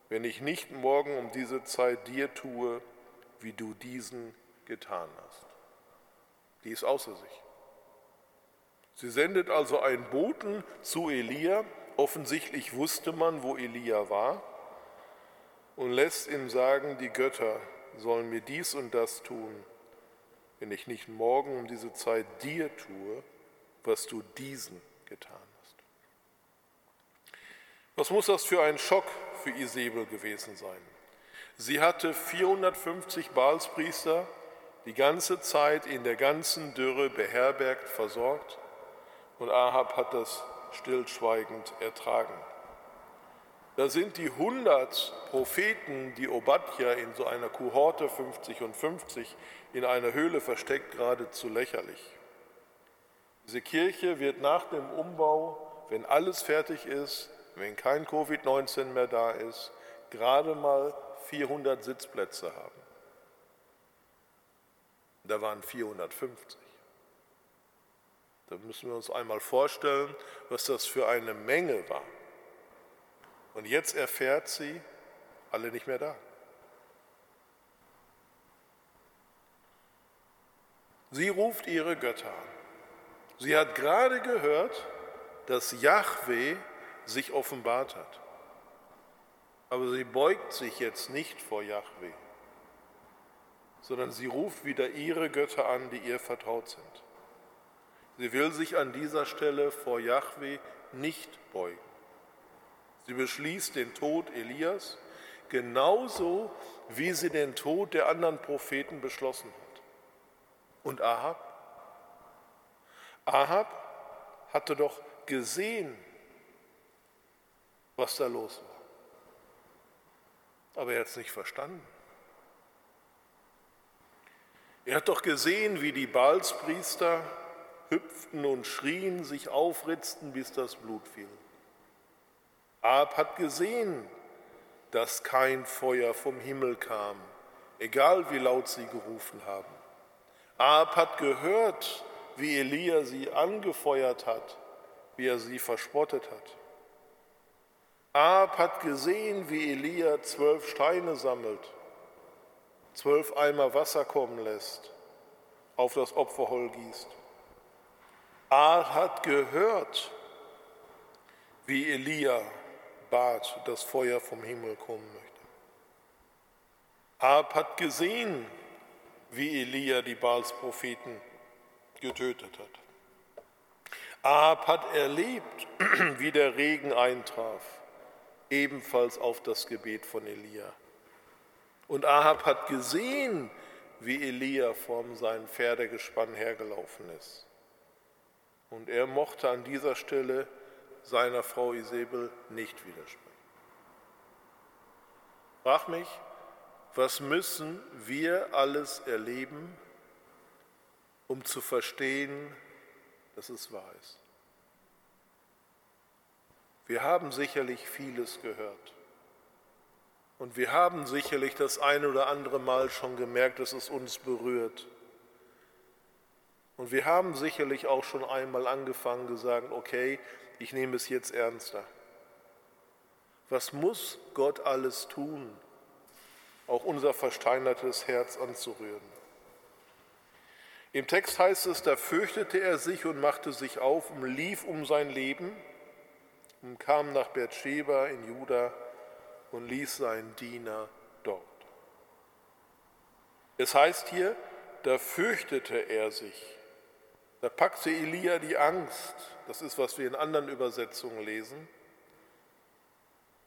S1: wenn ich nicht morgen um diese Zeit dir tue, wie du diesen getan hast. Die ist außer sich. Sie sendet also einen Boten zu Elia. Offensichtlich wusste man, wo Elia war und lässt ihm sagen, die Götter sollen mir dies und das tun, wenn ich nicht morgen um diese Zeit dir tue, was du diesen getan hast. Was muss das für ein Schock für Isabel gewesen sein? Sie hatte 450 Baalspriester die ganze Zeit in der ganzen Dürre beherbergt, versorgt und Ahab hat das stillschweigend ertragen. Da sind die 100 Propheten, die Obadja in so einer Kohorte 50 und 50 in einer Höhle versteckt, geradezu lächerlich. Diese Kirche wird nach dem Umbau, wenn alles fertig ist, wenn kein Covid-19 mehr da ist, gerade mal 400 Sitzplätze haben. Da waren 450. Da müssen wir uns einmal vorstellen, was das für eine Menge war. Und jetzt erfährt sie, alle nicht mehr da. Sie ruft ihre Götter an. Sie hat gerade gehört, dass Yahweh sich offenbart hat. Aber sie beugt sich jetzt nicht vor Yahweh, sondern sie ruft wieder ihre Götter an, die ihr vertraut sind. Sie will sich an dieser Stelle vor Yahweh nicht beugen. Sie beschließt den Tod Elias genauso, wie sie den Tod der anderen Propheten beschlossen hat. Und Ahab? Ahab hatte doch gesehen, was da los war. Aber er hat es nicht verstanden. Er hat doch gesehen, wie die Balspriester hüpften und schrien, sich aufritzten, bis das Blut fiel. Ab hat gesehen, dass kein Feuer vom Himmel kam, egal wie laut sie gerufen haben. Ab hat gehört, wie Elia sie angefeuert hat, wie er sie verspottet hat. Ab hat gesehen, wie Elia zwölf Steine sammelt, zwölf Eimer Wasser kommen lässt, auf das Opferhol gießt. Ab hat gehört, wie Elia bat, dass Feuer vom Himmel kommen möchte. Ab hat gesehen, wie Elia die Baals-Propheten getötet hat. Ab hat erlebt, wie der Regen eintraf, ebenfalls auf das Gebet von Elia. Und Ahab hat gesehen, wie Elia vor seinem Pferdegespann hergelaufen ist. Und er mochte an dieser Stelle seiner Frau Isabel nicht widersprechen. Frag mich, was müssen wir alles erleben, um zu verstehen, dass es wahr ist? Wir haben sicherlich vieles gehört Und wir haben sicherlich das eine oder andere Mal schon gemerkt, dass es uns berührt. Und wir haben sicherlich auch schon einmal angefangen sagen, okay, ich nehme es jetzt ernster. Was muss Gott alles tun, auch unser versteinertes Herz anzurühren? Im Text heißt es, da fürchtete er sich und machte sich auf und lief um sein Leben und kam nach Beersheba in Juda und ließ seinen Diener dort. Es heißt hier, da fürchtete er sich. Da packte Elia die Angst. Das ist, was wir in anderen Übersetzungen lesen.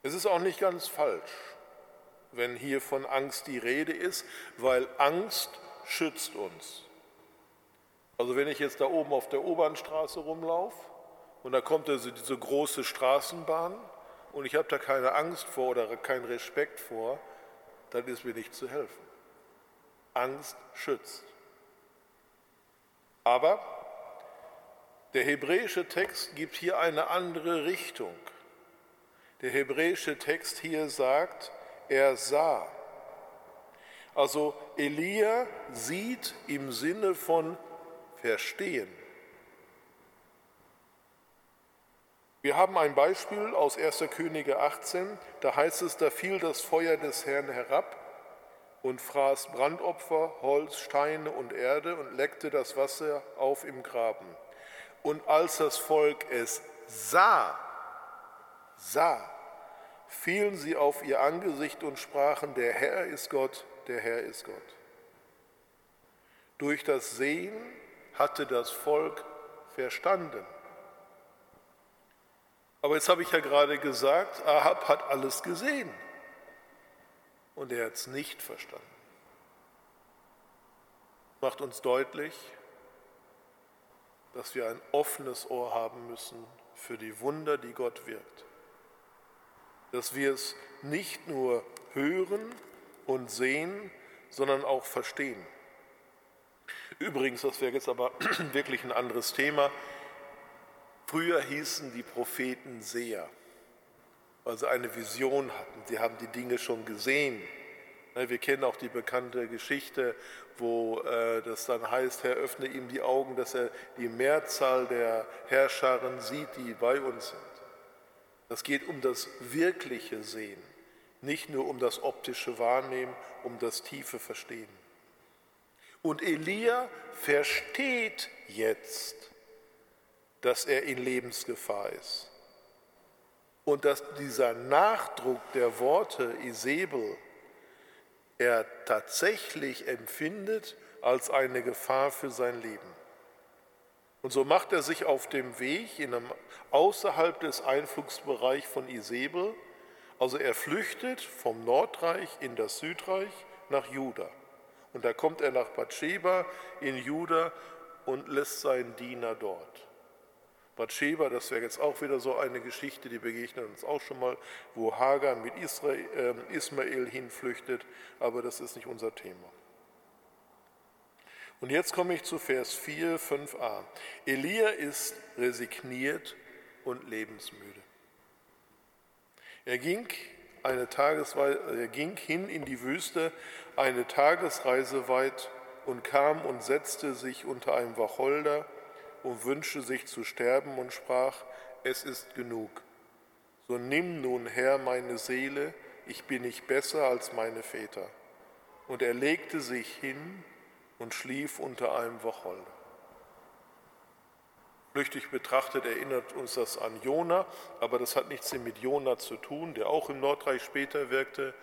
S1: Es ist auch nicht ganz falsch, wenn hier von Angst die Rede ist, weil Angst schützt uns. Also wenn ich jetzt da oben auf der Obernstraße rumlaufe und da kommt also diese große Straßenbahn und ich habe da keine Angst vor oder keinen Respekt vor, dann ist mir nicht zu helfen. Angst schützt. Aber der hebräische Text gibt hier eine andere Richtung. Der hebräische Text hier sagt, er sah. Also Elia sieht im Sinne von verstehen. Wir haben ein Beispiel aus 1. Könige 18, da heißt es, da fiel das Feuer des Herrn herab und fraß Brandopfer, Holz, Steine und Erde und leckte das Wasser auf im Graben. Und als das Volk es sah, sah, fielen sie auf ihr Angesicht und sprachen, der Herr ist Gott, der Herr ist Gott. Durch das Sehen hatte das Volk verstanden. Aber jetzt habe ich ja gerade gesagt, Ahab hat alles gesehen und er hat es nicht verstanden. Macht uns deutlich, dass wir ein offenes Ohr haben müssen für die Wunder, die Gott wirkt. Dass wir es nicht nur hören und sehen, sondern auch verstehen. Übrigens, das wäre jetzt aber wirklich ein anderes Thema. Früher hießen die Propheten Seher, weil sie eine Vision hatten. Sie haben die Dinge schon gesehen. Ne, wir kennen auch die bekannte Geschichte, wo äh, das dann heißt, Herr, öffne ihm die Augen, dass er die Mehrzahl der Herrscharen sieht, die bei uns sind. Das geht um das wirkliche Sehen, nicht nur um das optische Wahrnehmen, um das tiefe Verstehen. Und Elia versteht jetzt, dass er in Lebensgefahr ist. Und dass dieser Nachdruck der Worte Isabel er tatsächlich empfindet als eine Gefahr für sein Leben. Und so macht er sich auf dem Weg in einem, außerhalb des Einflugsbereichs von Isabel. Also er flüchtet vom Nordreich in das Südreich nach Juda. Und da kommt er nach Bathsheba in Juda und lässt seinen Diener dort. Bathsheba, das wäre jetzt auch wieder so eine Geschichte, die begegnet uns auch schon mal, wo Hagar mit Israel, äh, Ismael hinflüchtet, aber das ist nicht unser Thema. Und jetzt komme ich zu Vers 4, 5a. Elia ist resigniert und lebensmüde. Er ging, eine Tagesweise, er ging hin in die Wüste eine Tagesreise weit und kam und setzte sich unter einem Wacholder, und wünschte sich zu sterben und sprach, es ist genug. So nimm nun, Herr, meine Seele, ich bin nicht besser als meine Väter. Und er legte sich hin und schlief unter einem Wacholder. Flüchtig betrachtet erinnert uns das an Jona, aber das hat nichts mit Jona zu tun, der auch im Nordreich später wirkte.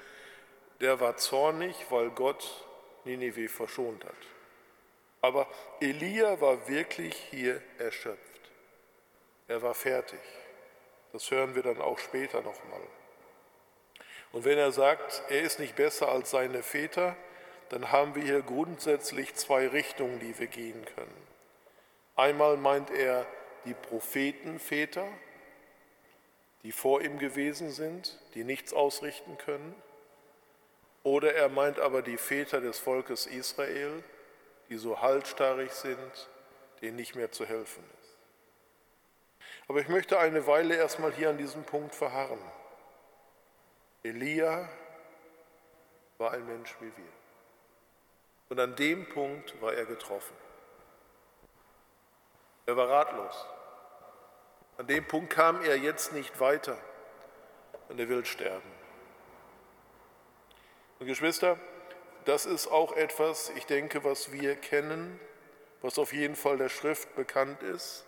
S1: Der war zornig, weil Gott Ninive verschont hat. Aber Elia war wirklich hier erschöpft. Er war fertig. Das hören wir dann auch später nochmal. Und wenn er sagt, er ist nicht besser als seine Väter, dann haben wir hier grundsätzlich zwei Richtungen, die wir gehen können. Einmal meint er die Prophetenväter, die vor ihm gewesen sind, die nichts ausrichten können. Oder er meint aber die Väter des Volkes Israel, die so haltstarrig sind, denen nicht mehr zu helfen ist. Aber ich möchte eine Weile erstmal hier an diesem Punkt verharren. Elia war ein Mensch wie wir. Und an dem Punkt war er getroffen. Er war ratlos. An dem Punkt kam er jetzt nicht weiter und er will sterben. Und Geschwister, das ist auch etwas, ich denke, was wir kennen, was auf jeden Fall der Schrift bekannt ist,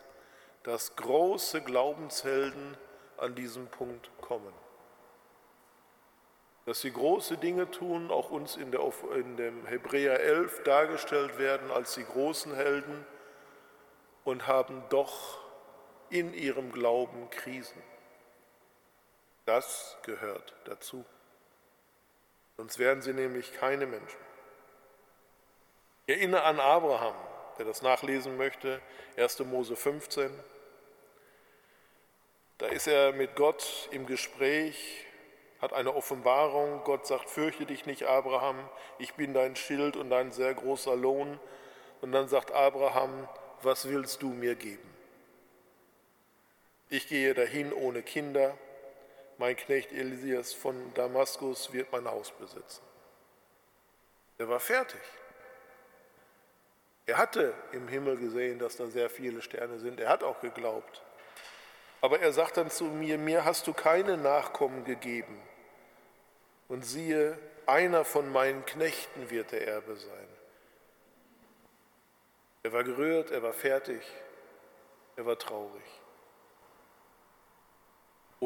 S1: dass große Glaubenshelden an diesem Punkt kommen. Dass sie große Dinge tun, auch uns in, der, in dem Hebräer 11 dargestellt werden als die großen Helden und haben doch in ihrem Glauben Krisen. Das gehört dazu. Sonst wären sie nämlich keine Menschen. Erinnere an Abraham, der das nachlesen möchte, 1. Mose 15. Da ist er mit Gott im Gespräch, hat eine Offenbarung. Gott sagt, fürchte dich nicht, Abraham, ich bin dein Schild und dein sehr großer Lohn. Und dann sagt Abraham, was willst du mir geben? Ich gehe dahin ohne Kinder, mein Knecht Elisias von Damaskus wird mein Haus besitzen. Er war fertig. Er hatte im Himmel gesehen, dass da sehr viele Sterne sind. Er hat auch geglaubt. Aber er sagt dann zu mir, mir hast du keine Nachkommen gegeben. Und siehe, einer von meinen Knechten wird der Erbe sein. Er war gerührt, er war fertig, er war traurig.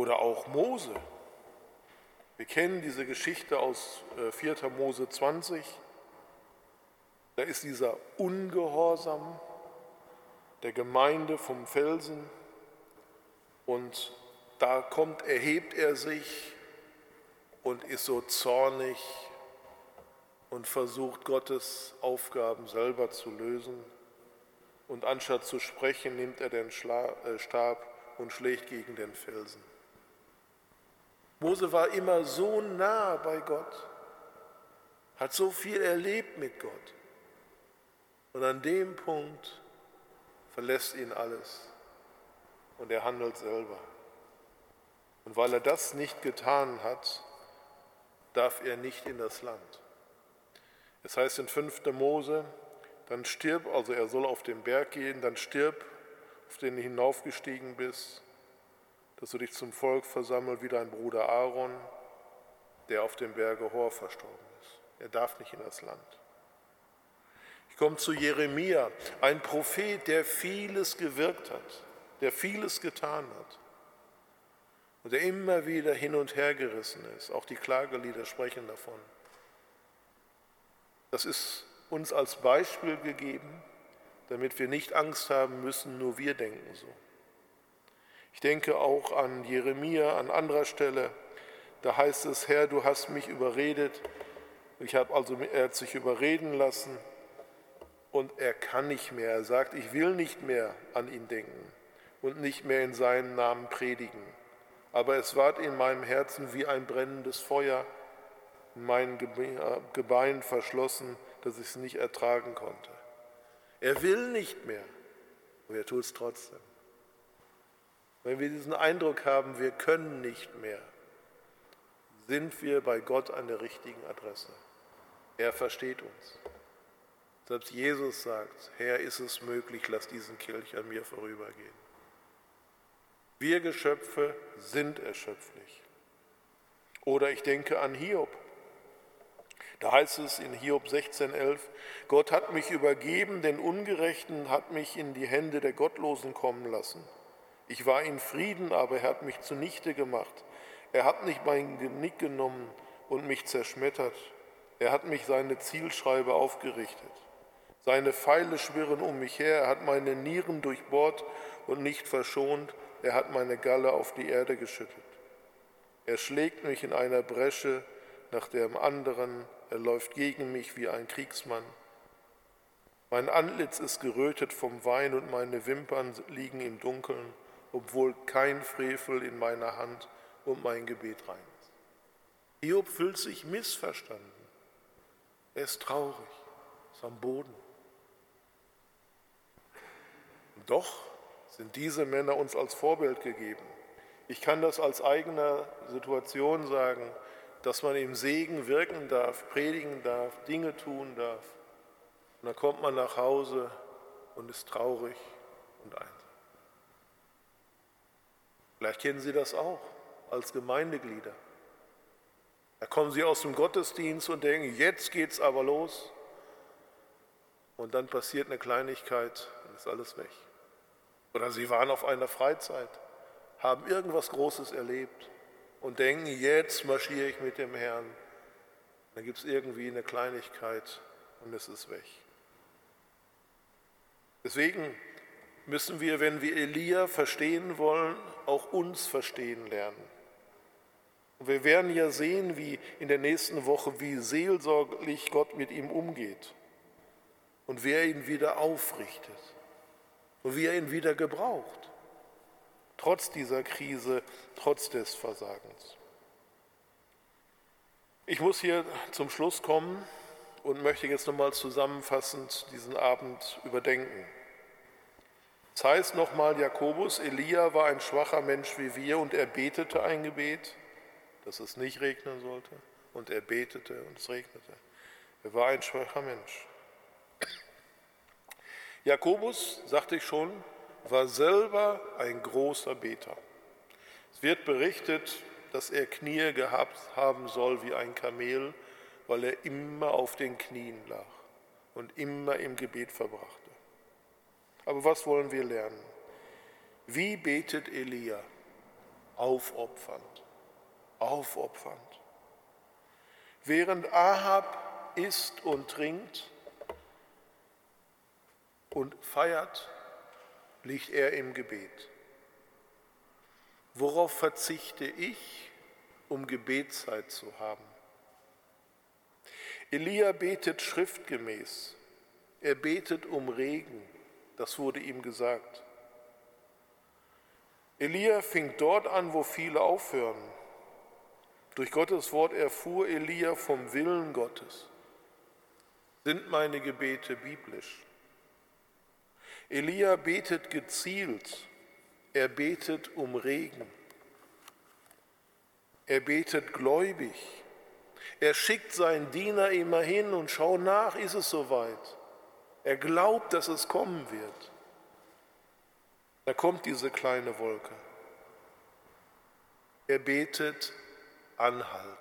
S1: Oder auch Mose. Wir kennen diese Geschichte aus 4. Äh, Mose 20. Da ist dieser Ungehorsam der Gemeinde vom Felsen und da kommt, erhebt er sich und ist so zornig und versucht Gottes Aufgaben selber zu lösen. Und anstatt zu sprechen, nimmt er den äh, Stab und schlägt gegen den Felsen. Mose war immer so nah bei Gott, hat so viel erlebt mit Gott. Und an dem Punkt verlässt ihn alles und er handelt selber. Und weil er das nicht getan hat, darf er nicht in das Land. Es heißt in 5. Mose, dann stirb, also er soll auf den Berg gehen, dann stirb, auf den du hinaufgestiegen bist, dass du dich zum Volk versammelt wie dein Bruder Aaron, der auf dem Berge Hor verstorben ist. Er darf nicht in das Land. Ich komme zu Jeremia, ein Prophet, der vieles gewirkt hat, der vieles getan hat und der immer wieder hin und her gerissen ist. Auch die Klagelieder sprechen davon. Das ist uns als Beispiel gegeben, damit wir nicht Angst haben müssen, nur wir denken so. Ich denke auch an Jeremia an anderer Stelle. Da heißt es, Herr, du hast mich überredet. Ich habe also, er hat sich überreden lassen und er kann nicht mehr. Er sagt, ich will nicht mehr an ihn denken und nicht mehr in seinen Namen predigen. Aber es ward in meinem Herzen wie ein brennendes Feuer in meinen Gebeinen verschlossen, dass ich es nicht ertragen konnte. Er will nicht mehr, aber er tut es trotzdem. Wenn wir diesen Eindruck haben, wir können nicht mehr, sind wir bei Gott an der richtigen Adresse. Er versteht uns. Selbst Jesus sagt, Herr, ist es möglich, lass diesen Kelch an mir vorübergehen. Wir Geschöpfe sind erschöpflich. Oder ich denke an Hiob. Da heißt es in Hiob 16,11, Gott hat mich übergeben, den Ungerechten hat mich in die Hände der Gottlosen kommen lassen. Ich war in Frieden, aber er hat mich zunichte gemacht. Er hat nicht mein Genick genommen und mich zerschmettert. Er hat mich seine Zielschreibe aufgerichtet. Seine Pfeile schwirren um mich her. Er hat meine Nieren durchbohrt und nicht verschont. Er hat meine Galle auf die Erde geschüttet. Er schlägt mich in einer Bresche nach dem anderen. Er läuft gegen mich wie ein Kriegsmann. Mein Antlitz ist gerötet vom Wein und meine Wimpern liegen im Dunkeln obwohl kein Frevel in meiner Hand und mein Gebet rein ist. Hiob fühlt sich missverstanden. Er ist traurig, ist am Boden. Und doch sind diese Männer uns als Vorbild gegeben. Ich kann das als eigener Situation sagen. dass man im Segen wirken darf, predigen darf, Dinge tun darf. Und dann kommt man nach Hause und ist traurig und einsam. Vielleicht kennen Sie das auch als Gemeindeglieder. Da kommen Sie aus dem Gottesdienst und denken, jetzt geht's aber los. Und dann passiert eine Kleinigkeit und ist alles weg. Oder Sie waren auf einer Freizeit, haben irgendwas Großes erlebt und denken, jetzt marschiere ich mit dem Herrn. Dann gibt es irgendwie eine Kleinigkeit und es ist weg. Deswegen müssen wir, wenn wir Elia verstehen wollen, auch uns verstehen lernen. Und wir werden ja sehen, wie in der nächsten Woche, wie seelsorglich Gott mit ihm umgeht und wer ihn wieder aufrichtet und wie er ihn wieder gebraucht, trotz dieser Krise, trotz des Versagens. Ich muss hier zum Schluss kommen und möchte jetzt nochmal zusammenfassend diesen Abend überdenken. Es heißt nochmal, Jakobus, Elia war ein schwacher Mensch wie wir und er betete ein Gebet dass es nicht regnen sollte. Und er betete und es regnete. Er war ein schwacher Mensch. Jakobus, sagte ich schon, war selber ein großer Beter. Es wird berichtet, dass er Knie gehabt haben soll wie ein Kamel, weil er immer auf den Knien lag und immer im Gebet verbrachte. Aber was wollen wir lernen? Wie betet Elia? Aufopfernd aufopfernd. Während Ahab isst und trinkt und feiert, liegt er im Gebet. Worauf verzichte ich, um Gebetszeit zu haben? Elia betet schriftgemäß. Er betet um Regen. Das wurde ihm gesagt. Elia fing dort an, wo viele aufhören. Durch Gottes Wort erfuhr Elia vom Willen Gottes. Sind meine Gebete biblisch? Elia betet gezielt. Er betet um Regen. Er betet gläubig. Er schickt seinen Diener immer hin und schaut nach, ist es soweit. Er glaubt, dass es kommen wird. Da kommt diese kleine Wolke. Er betet anhaltend.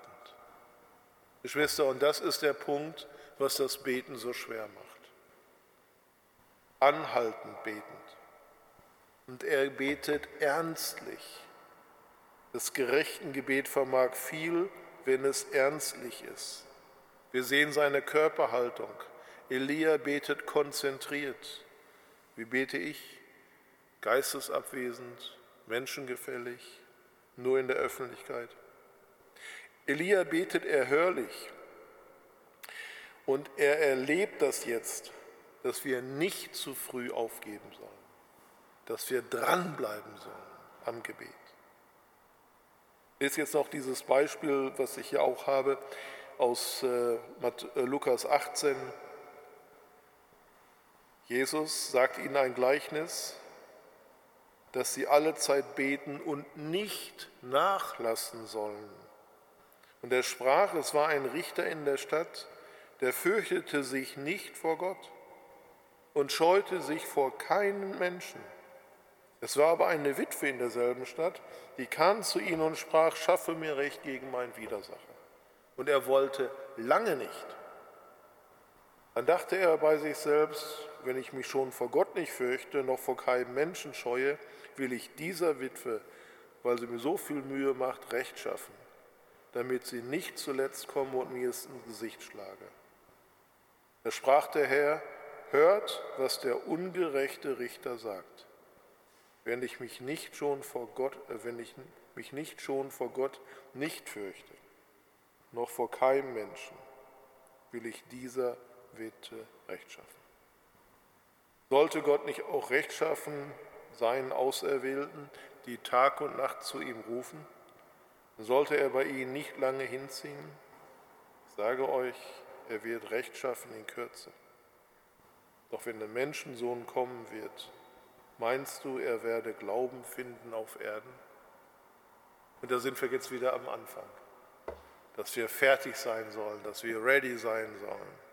S1: Geschwister, und das ist der Punkt, was das Beten so schwer macht. Anhaltend betend. Und er betet ernstlich. Das gerechten Gebet vermag viel, wenn es ernstlich ist. Wir sehen seine Körperhaltung. Elia betet konzentriert. Wie bete ich? Geistesabwesend, menschengefällig, nur in der Öffentlichkeit. Elia betet erhörlich und er erlebt das jetzt, dass wir nicht zu früh aufgeben sollen, dass wir dranbleiben sollen am Gebet. Ist jetzt noch dieses Beispiel, was ich hier auch habe, aus äh, äh, Lukas 18. Jesus sagt ihnen ein Gleichnis, dass sie alle Zeit beten und nicht nachlassen sollen und er sprach, es war ein Richter in der Stadt, der fürchtete sich nicht vor Gott und scheute sich vor keinem Menschen. Es war aber eine Witwe in derselben Stadt, die kam zu ihm und sprach, schaffe mir Recht gegen meinen Widersacher. Und er wollte lange nicht. Dann dachte er bei sich selbst, wenn ich mich schon vor Gott nicht fürchte, noch vor keinem Menschen scheue, will ich dieser Witwe, weil sie mir so viel Mühe macht, Recht schaffen damit sie nicht zuletzt komme und mir es ins Gesicht schlage. Da sprach der Herr, hört, was der ungerechte Richter sagt. Wenn ich mich nicht schon vor Gott, äh, wenn ich mich nicht schon vor Gott nicht fürchte, noch vor keinem Menschen, will ich dieser Witwe Recht schaffen. Sollte Gott nicht auch Recht schaffen seinen Auserwählten, die Tag und Nacht zu ihm rufen? Sollte er bei ihnen nicht lange hinziehen, ich sage euch, er wird Recht schaffen in Kürze. Doch wenn der Menschensohn kommen wird, meinst du, er werde Glauben finden auf Erden? Und da sind wir jetzt wieder am Anfang. dass wir fertig sein sollen, dass wir ready sein sollen.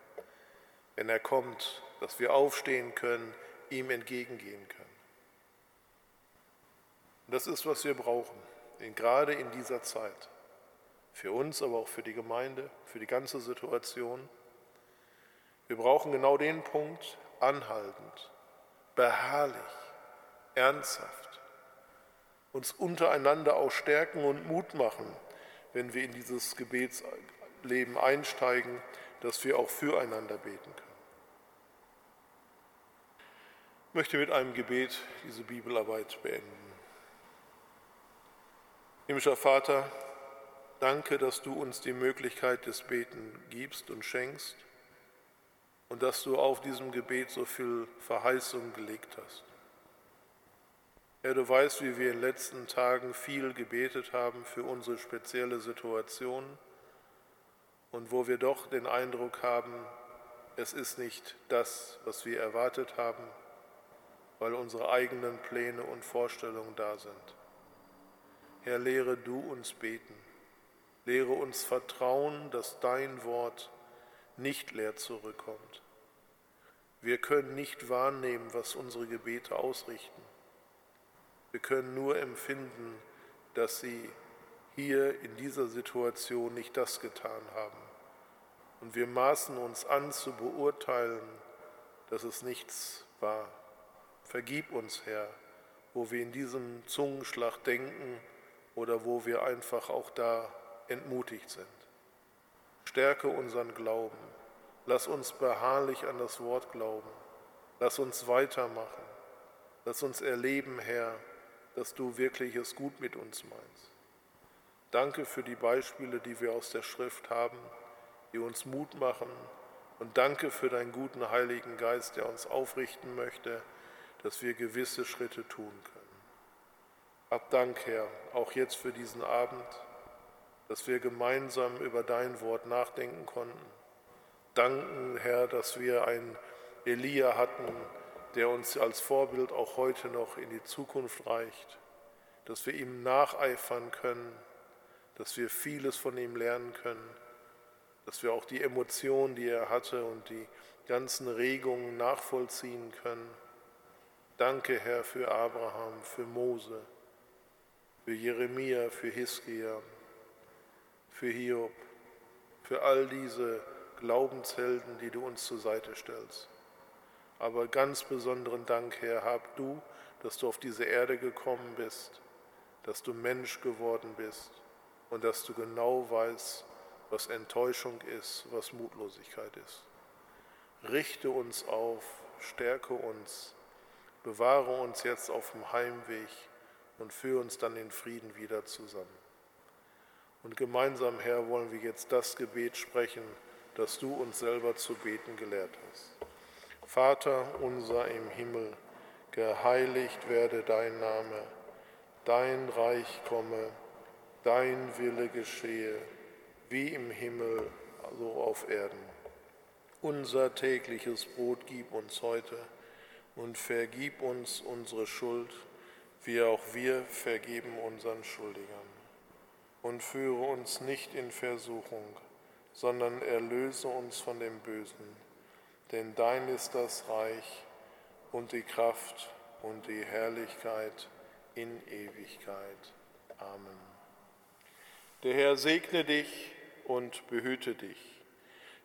S1: Wenn er kommt, dass wir aufstehen können, ihm entgegengehen können. Und das ist, was wir brauchen, gerade in dieser Zeit. Für uns, aber auch für die Gemeinde, für die ganze Situation. Wir brauchen genau den Punkt, anhaltend, beharrlich, ernsthaft, uns untereinander auch stärken und Mut machen, wenn wir in dieses Gebetsleben einsteigen, dass wir auch füreinander beten können. Ich möchte mit einem Gebet diese Bibelarbeit beenden. Himmlischer Vater, danke, dass du uns die Möglichkeit des Beten gibst und schenkst und dass du auf diesem Gebet so viel Verheißung gelegt hast. Herr, du weißt, wie wir in den letzten Tagen viel gebetet haben für unsere spezielle Situation und wo wir doch den Eindruck haben, es ist nicht das, was wir erwartet haben, weil unsere eigenen Pläne und Vorstellungen da sind. Herr, lehre du uns beten. Lehre uns vertrauen, dass dein Wort nicht leer zurückkommt. Wir können nicht wahrnehmen, was unsere Gebete ausrichten. Wir können nur empfinden, dass sie hier in dieser Situation nicht das getan haben. Und wir maßen uns an zu beurteilen, dass es nichts war. Vergib uns, Herr, wo wir in diesem Zungenschlag denken oder wo wir einfach auch da entmutigt sind. Stärke unseren Glauben. Lass uns beharrlich an das Wort glauben. Lass uns weitermachen. Lass uns erleben, Herr, dass du wirklich es gut mit uns meinst. Danke für die Beispiele, die wir aus der Schrift haben, die uns Mut machen. Und danke für deinen guten Heiligen Geist, der uns aufrichten möchte, dass wir gewisse Schritte tun können. Hab Dank, Herr, auch jetzt für diesen Abend, dass wir gemeinsam über dein Wort nachdenken konnten. Danken, Herr, dass wir einen Elia hatten, der uns als Vorbild auch heute noch in die Zukunft reicht, dass wir ihm nacheifern können, dass wir vieles von ihm lernen können, dass wir auch die Emotionen, die er hatte und die ganzen Regungen nachvollziehen können. Danke, Herr, für Abraham, für Mose, für Jeremia, für Hiskia, für Hiob, für all diese Glaubenshelden, die du uns zur Seite stellst. Aber ganz besonderen Dank, Herr, hab du, dass du auf diese Erde gekommen bist, dass du Mensch geworden bist und dass du genau weißt, was Enttäuschung ist, was Mutlosigkeit ist. Richte uns auf, stärke uns, bewahre uns jetzt auf dem Heimweg und führe uns dann in Frieden wieder zusammen. Und gemeinsam, Herr, wollen wir jetzt das Gebet sprechen, das du uns selber zu beten gelehrt hast. Vater unser im Himmel, geheiligt werde dein Name, dein Reich komme, dein Wille geschehe, wie im Himmel, so auf Erden. Unser tägliches Brot gib uns heute und vergib uns unsere Schuld, wie auch wir vergeben unseren Schuldigern. Und führe uns nicht in Versuchung, sondern erlöse uns von dem Bösen denn dein ist das Reich und die Kraft und die Herrlichkeit in Ewigkeit. Amen. Der Herr segne dich und behüte dich.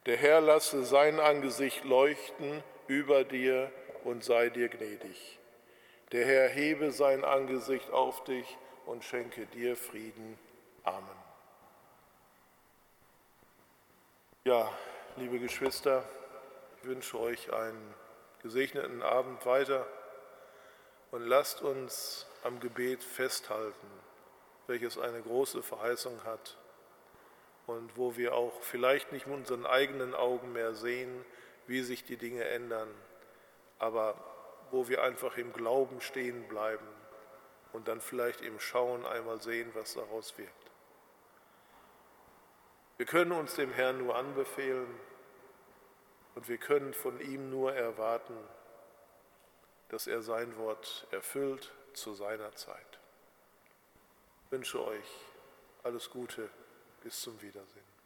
S1: Der Herr lasse sein Angesicht leuchten über dir und sei dir gnädig. Der Herr hebe sein Angesicht auf dich und schenke dir Frieden. Amen. Ja, liebe Geschwister, ich wünsche euch einen gesegneten Abend weiter und lasst uns am Gebet festhalten, welches eine große Verheißung hat und wo wir auch vielleicht nicht mit unseren eigenen Augen mehr sehen, wie sich die Dinge ändern, aber wo wir einfach im Glauben stehen bleiben und dann vielleicht im Schauen einmal sehen, was daraus wird. Wir können uns dem Herrn nur anbefehlen, und wir können von ihm nur erwarten, dass er sein Wort erfüllt zu seiner Zeit. Ich wünsche euch alles Gute Bis zum Wiedersehen.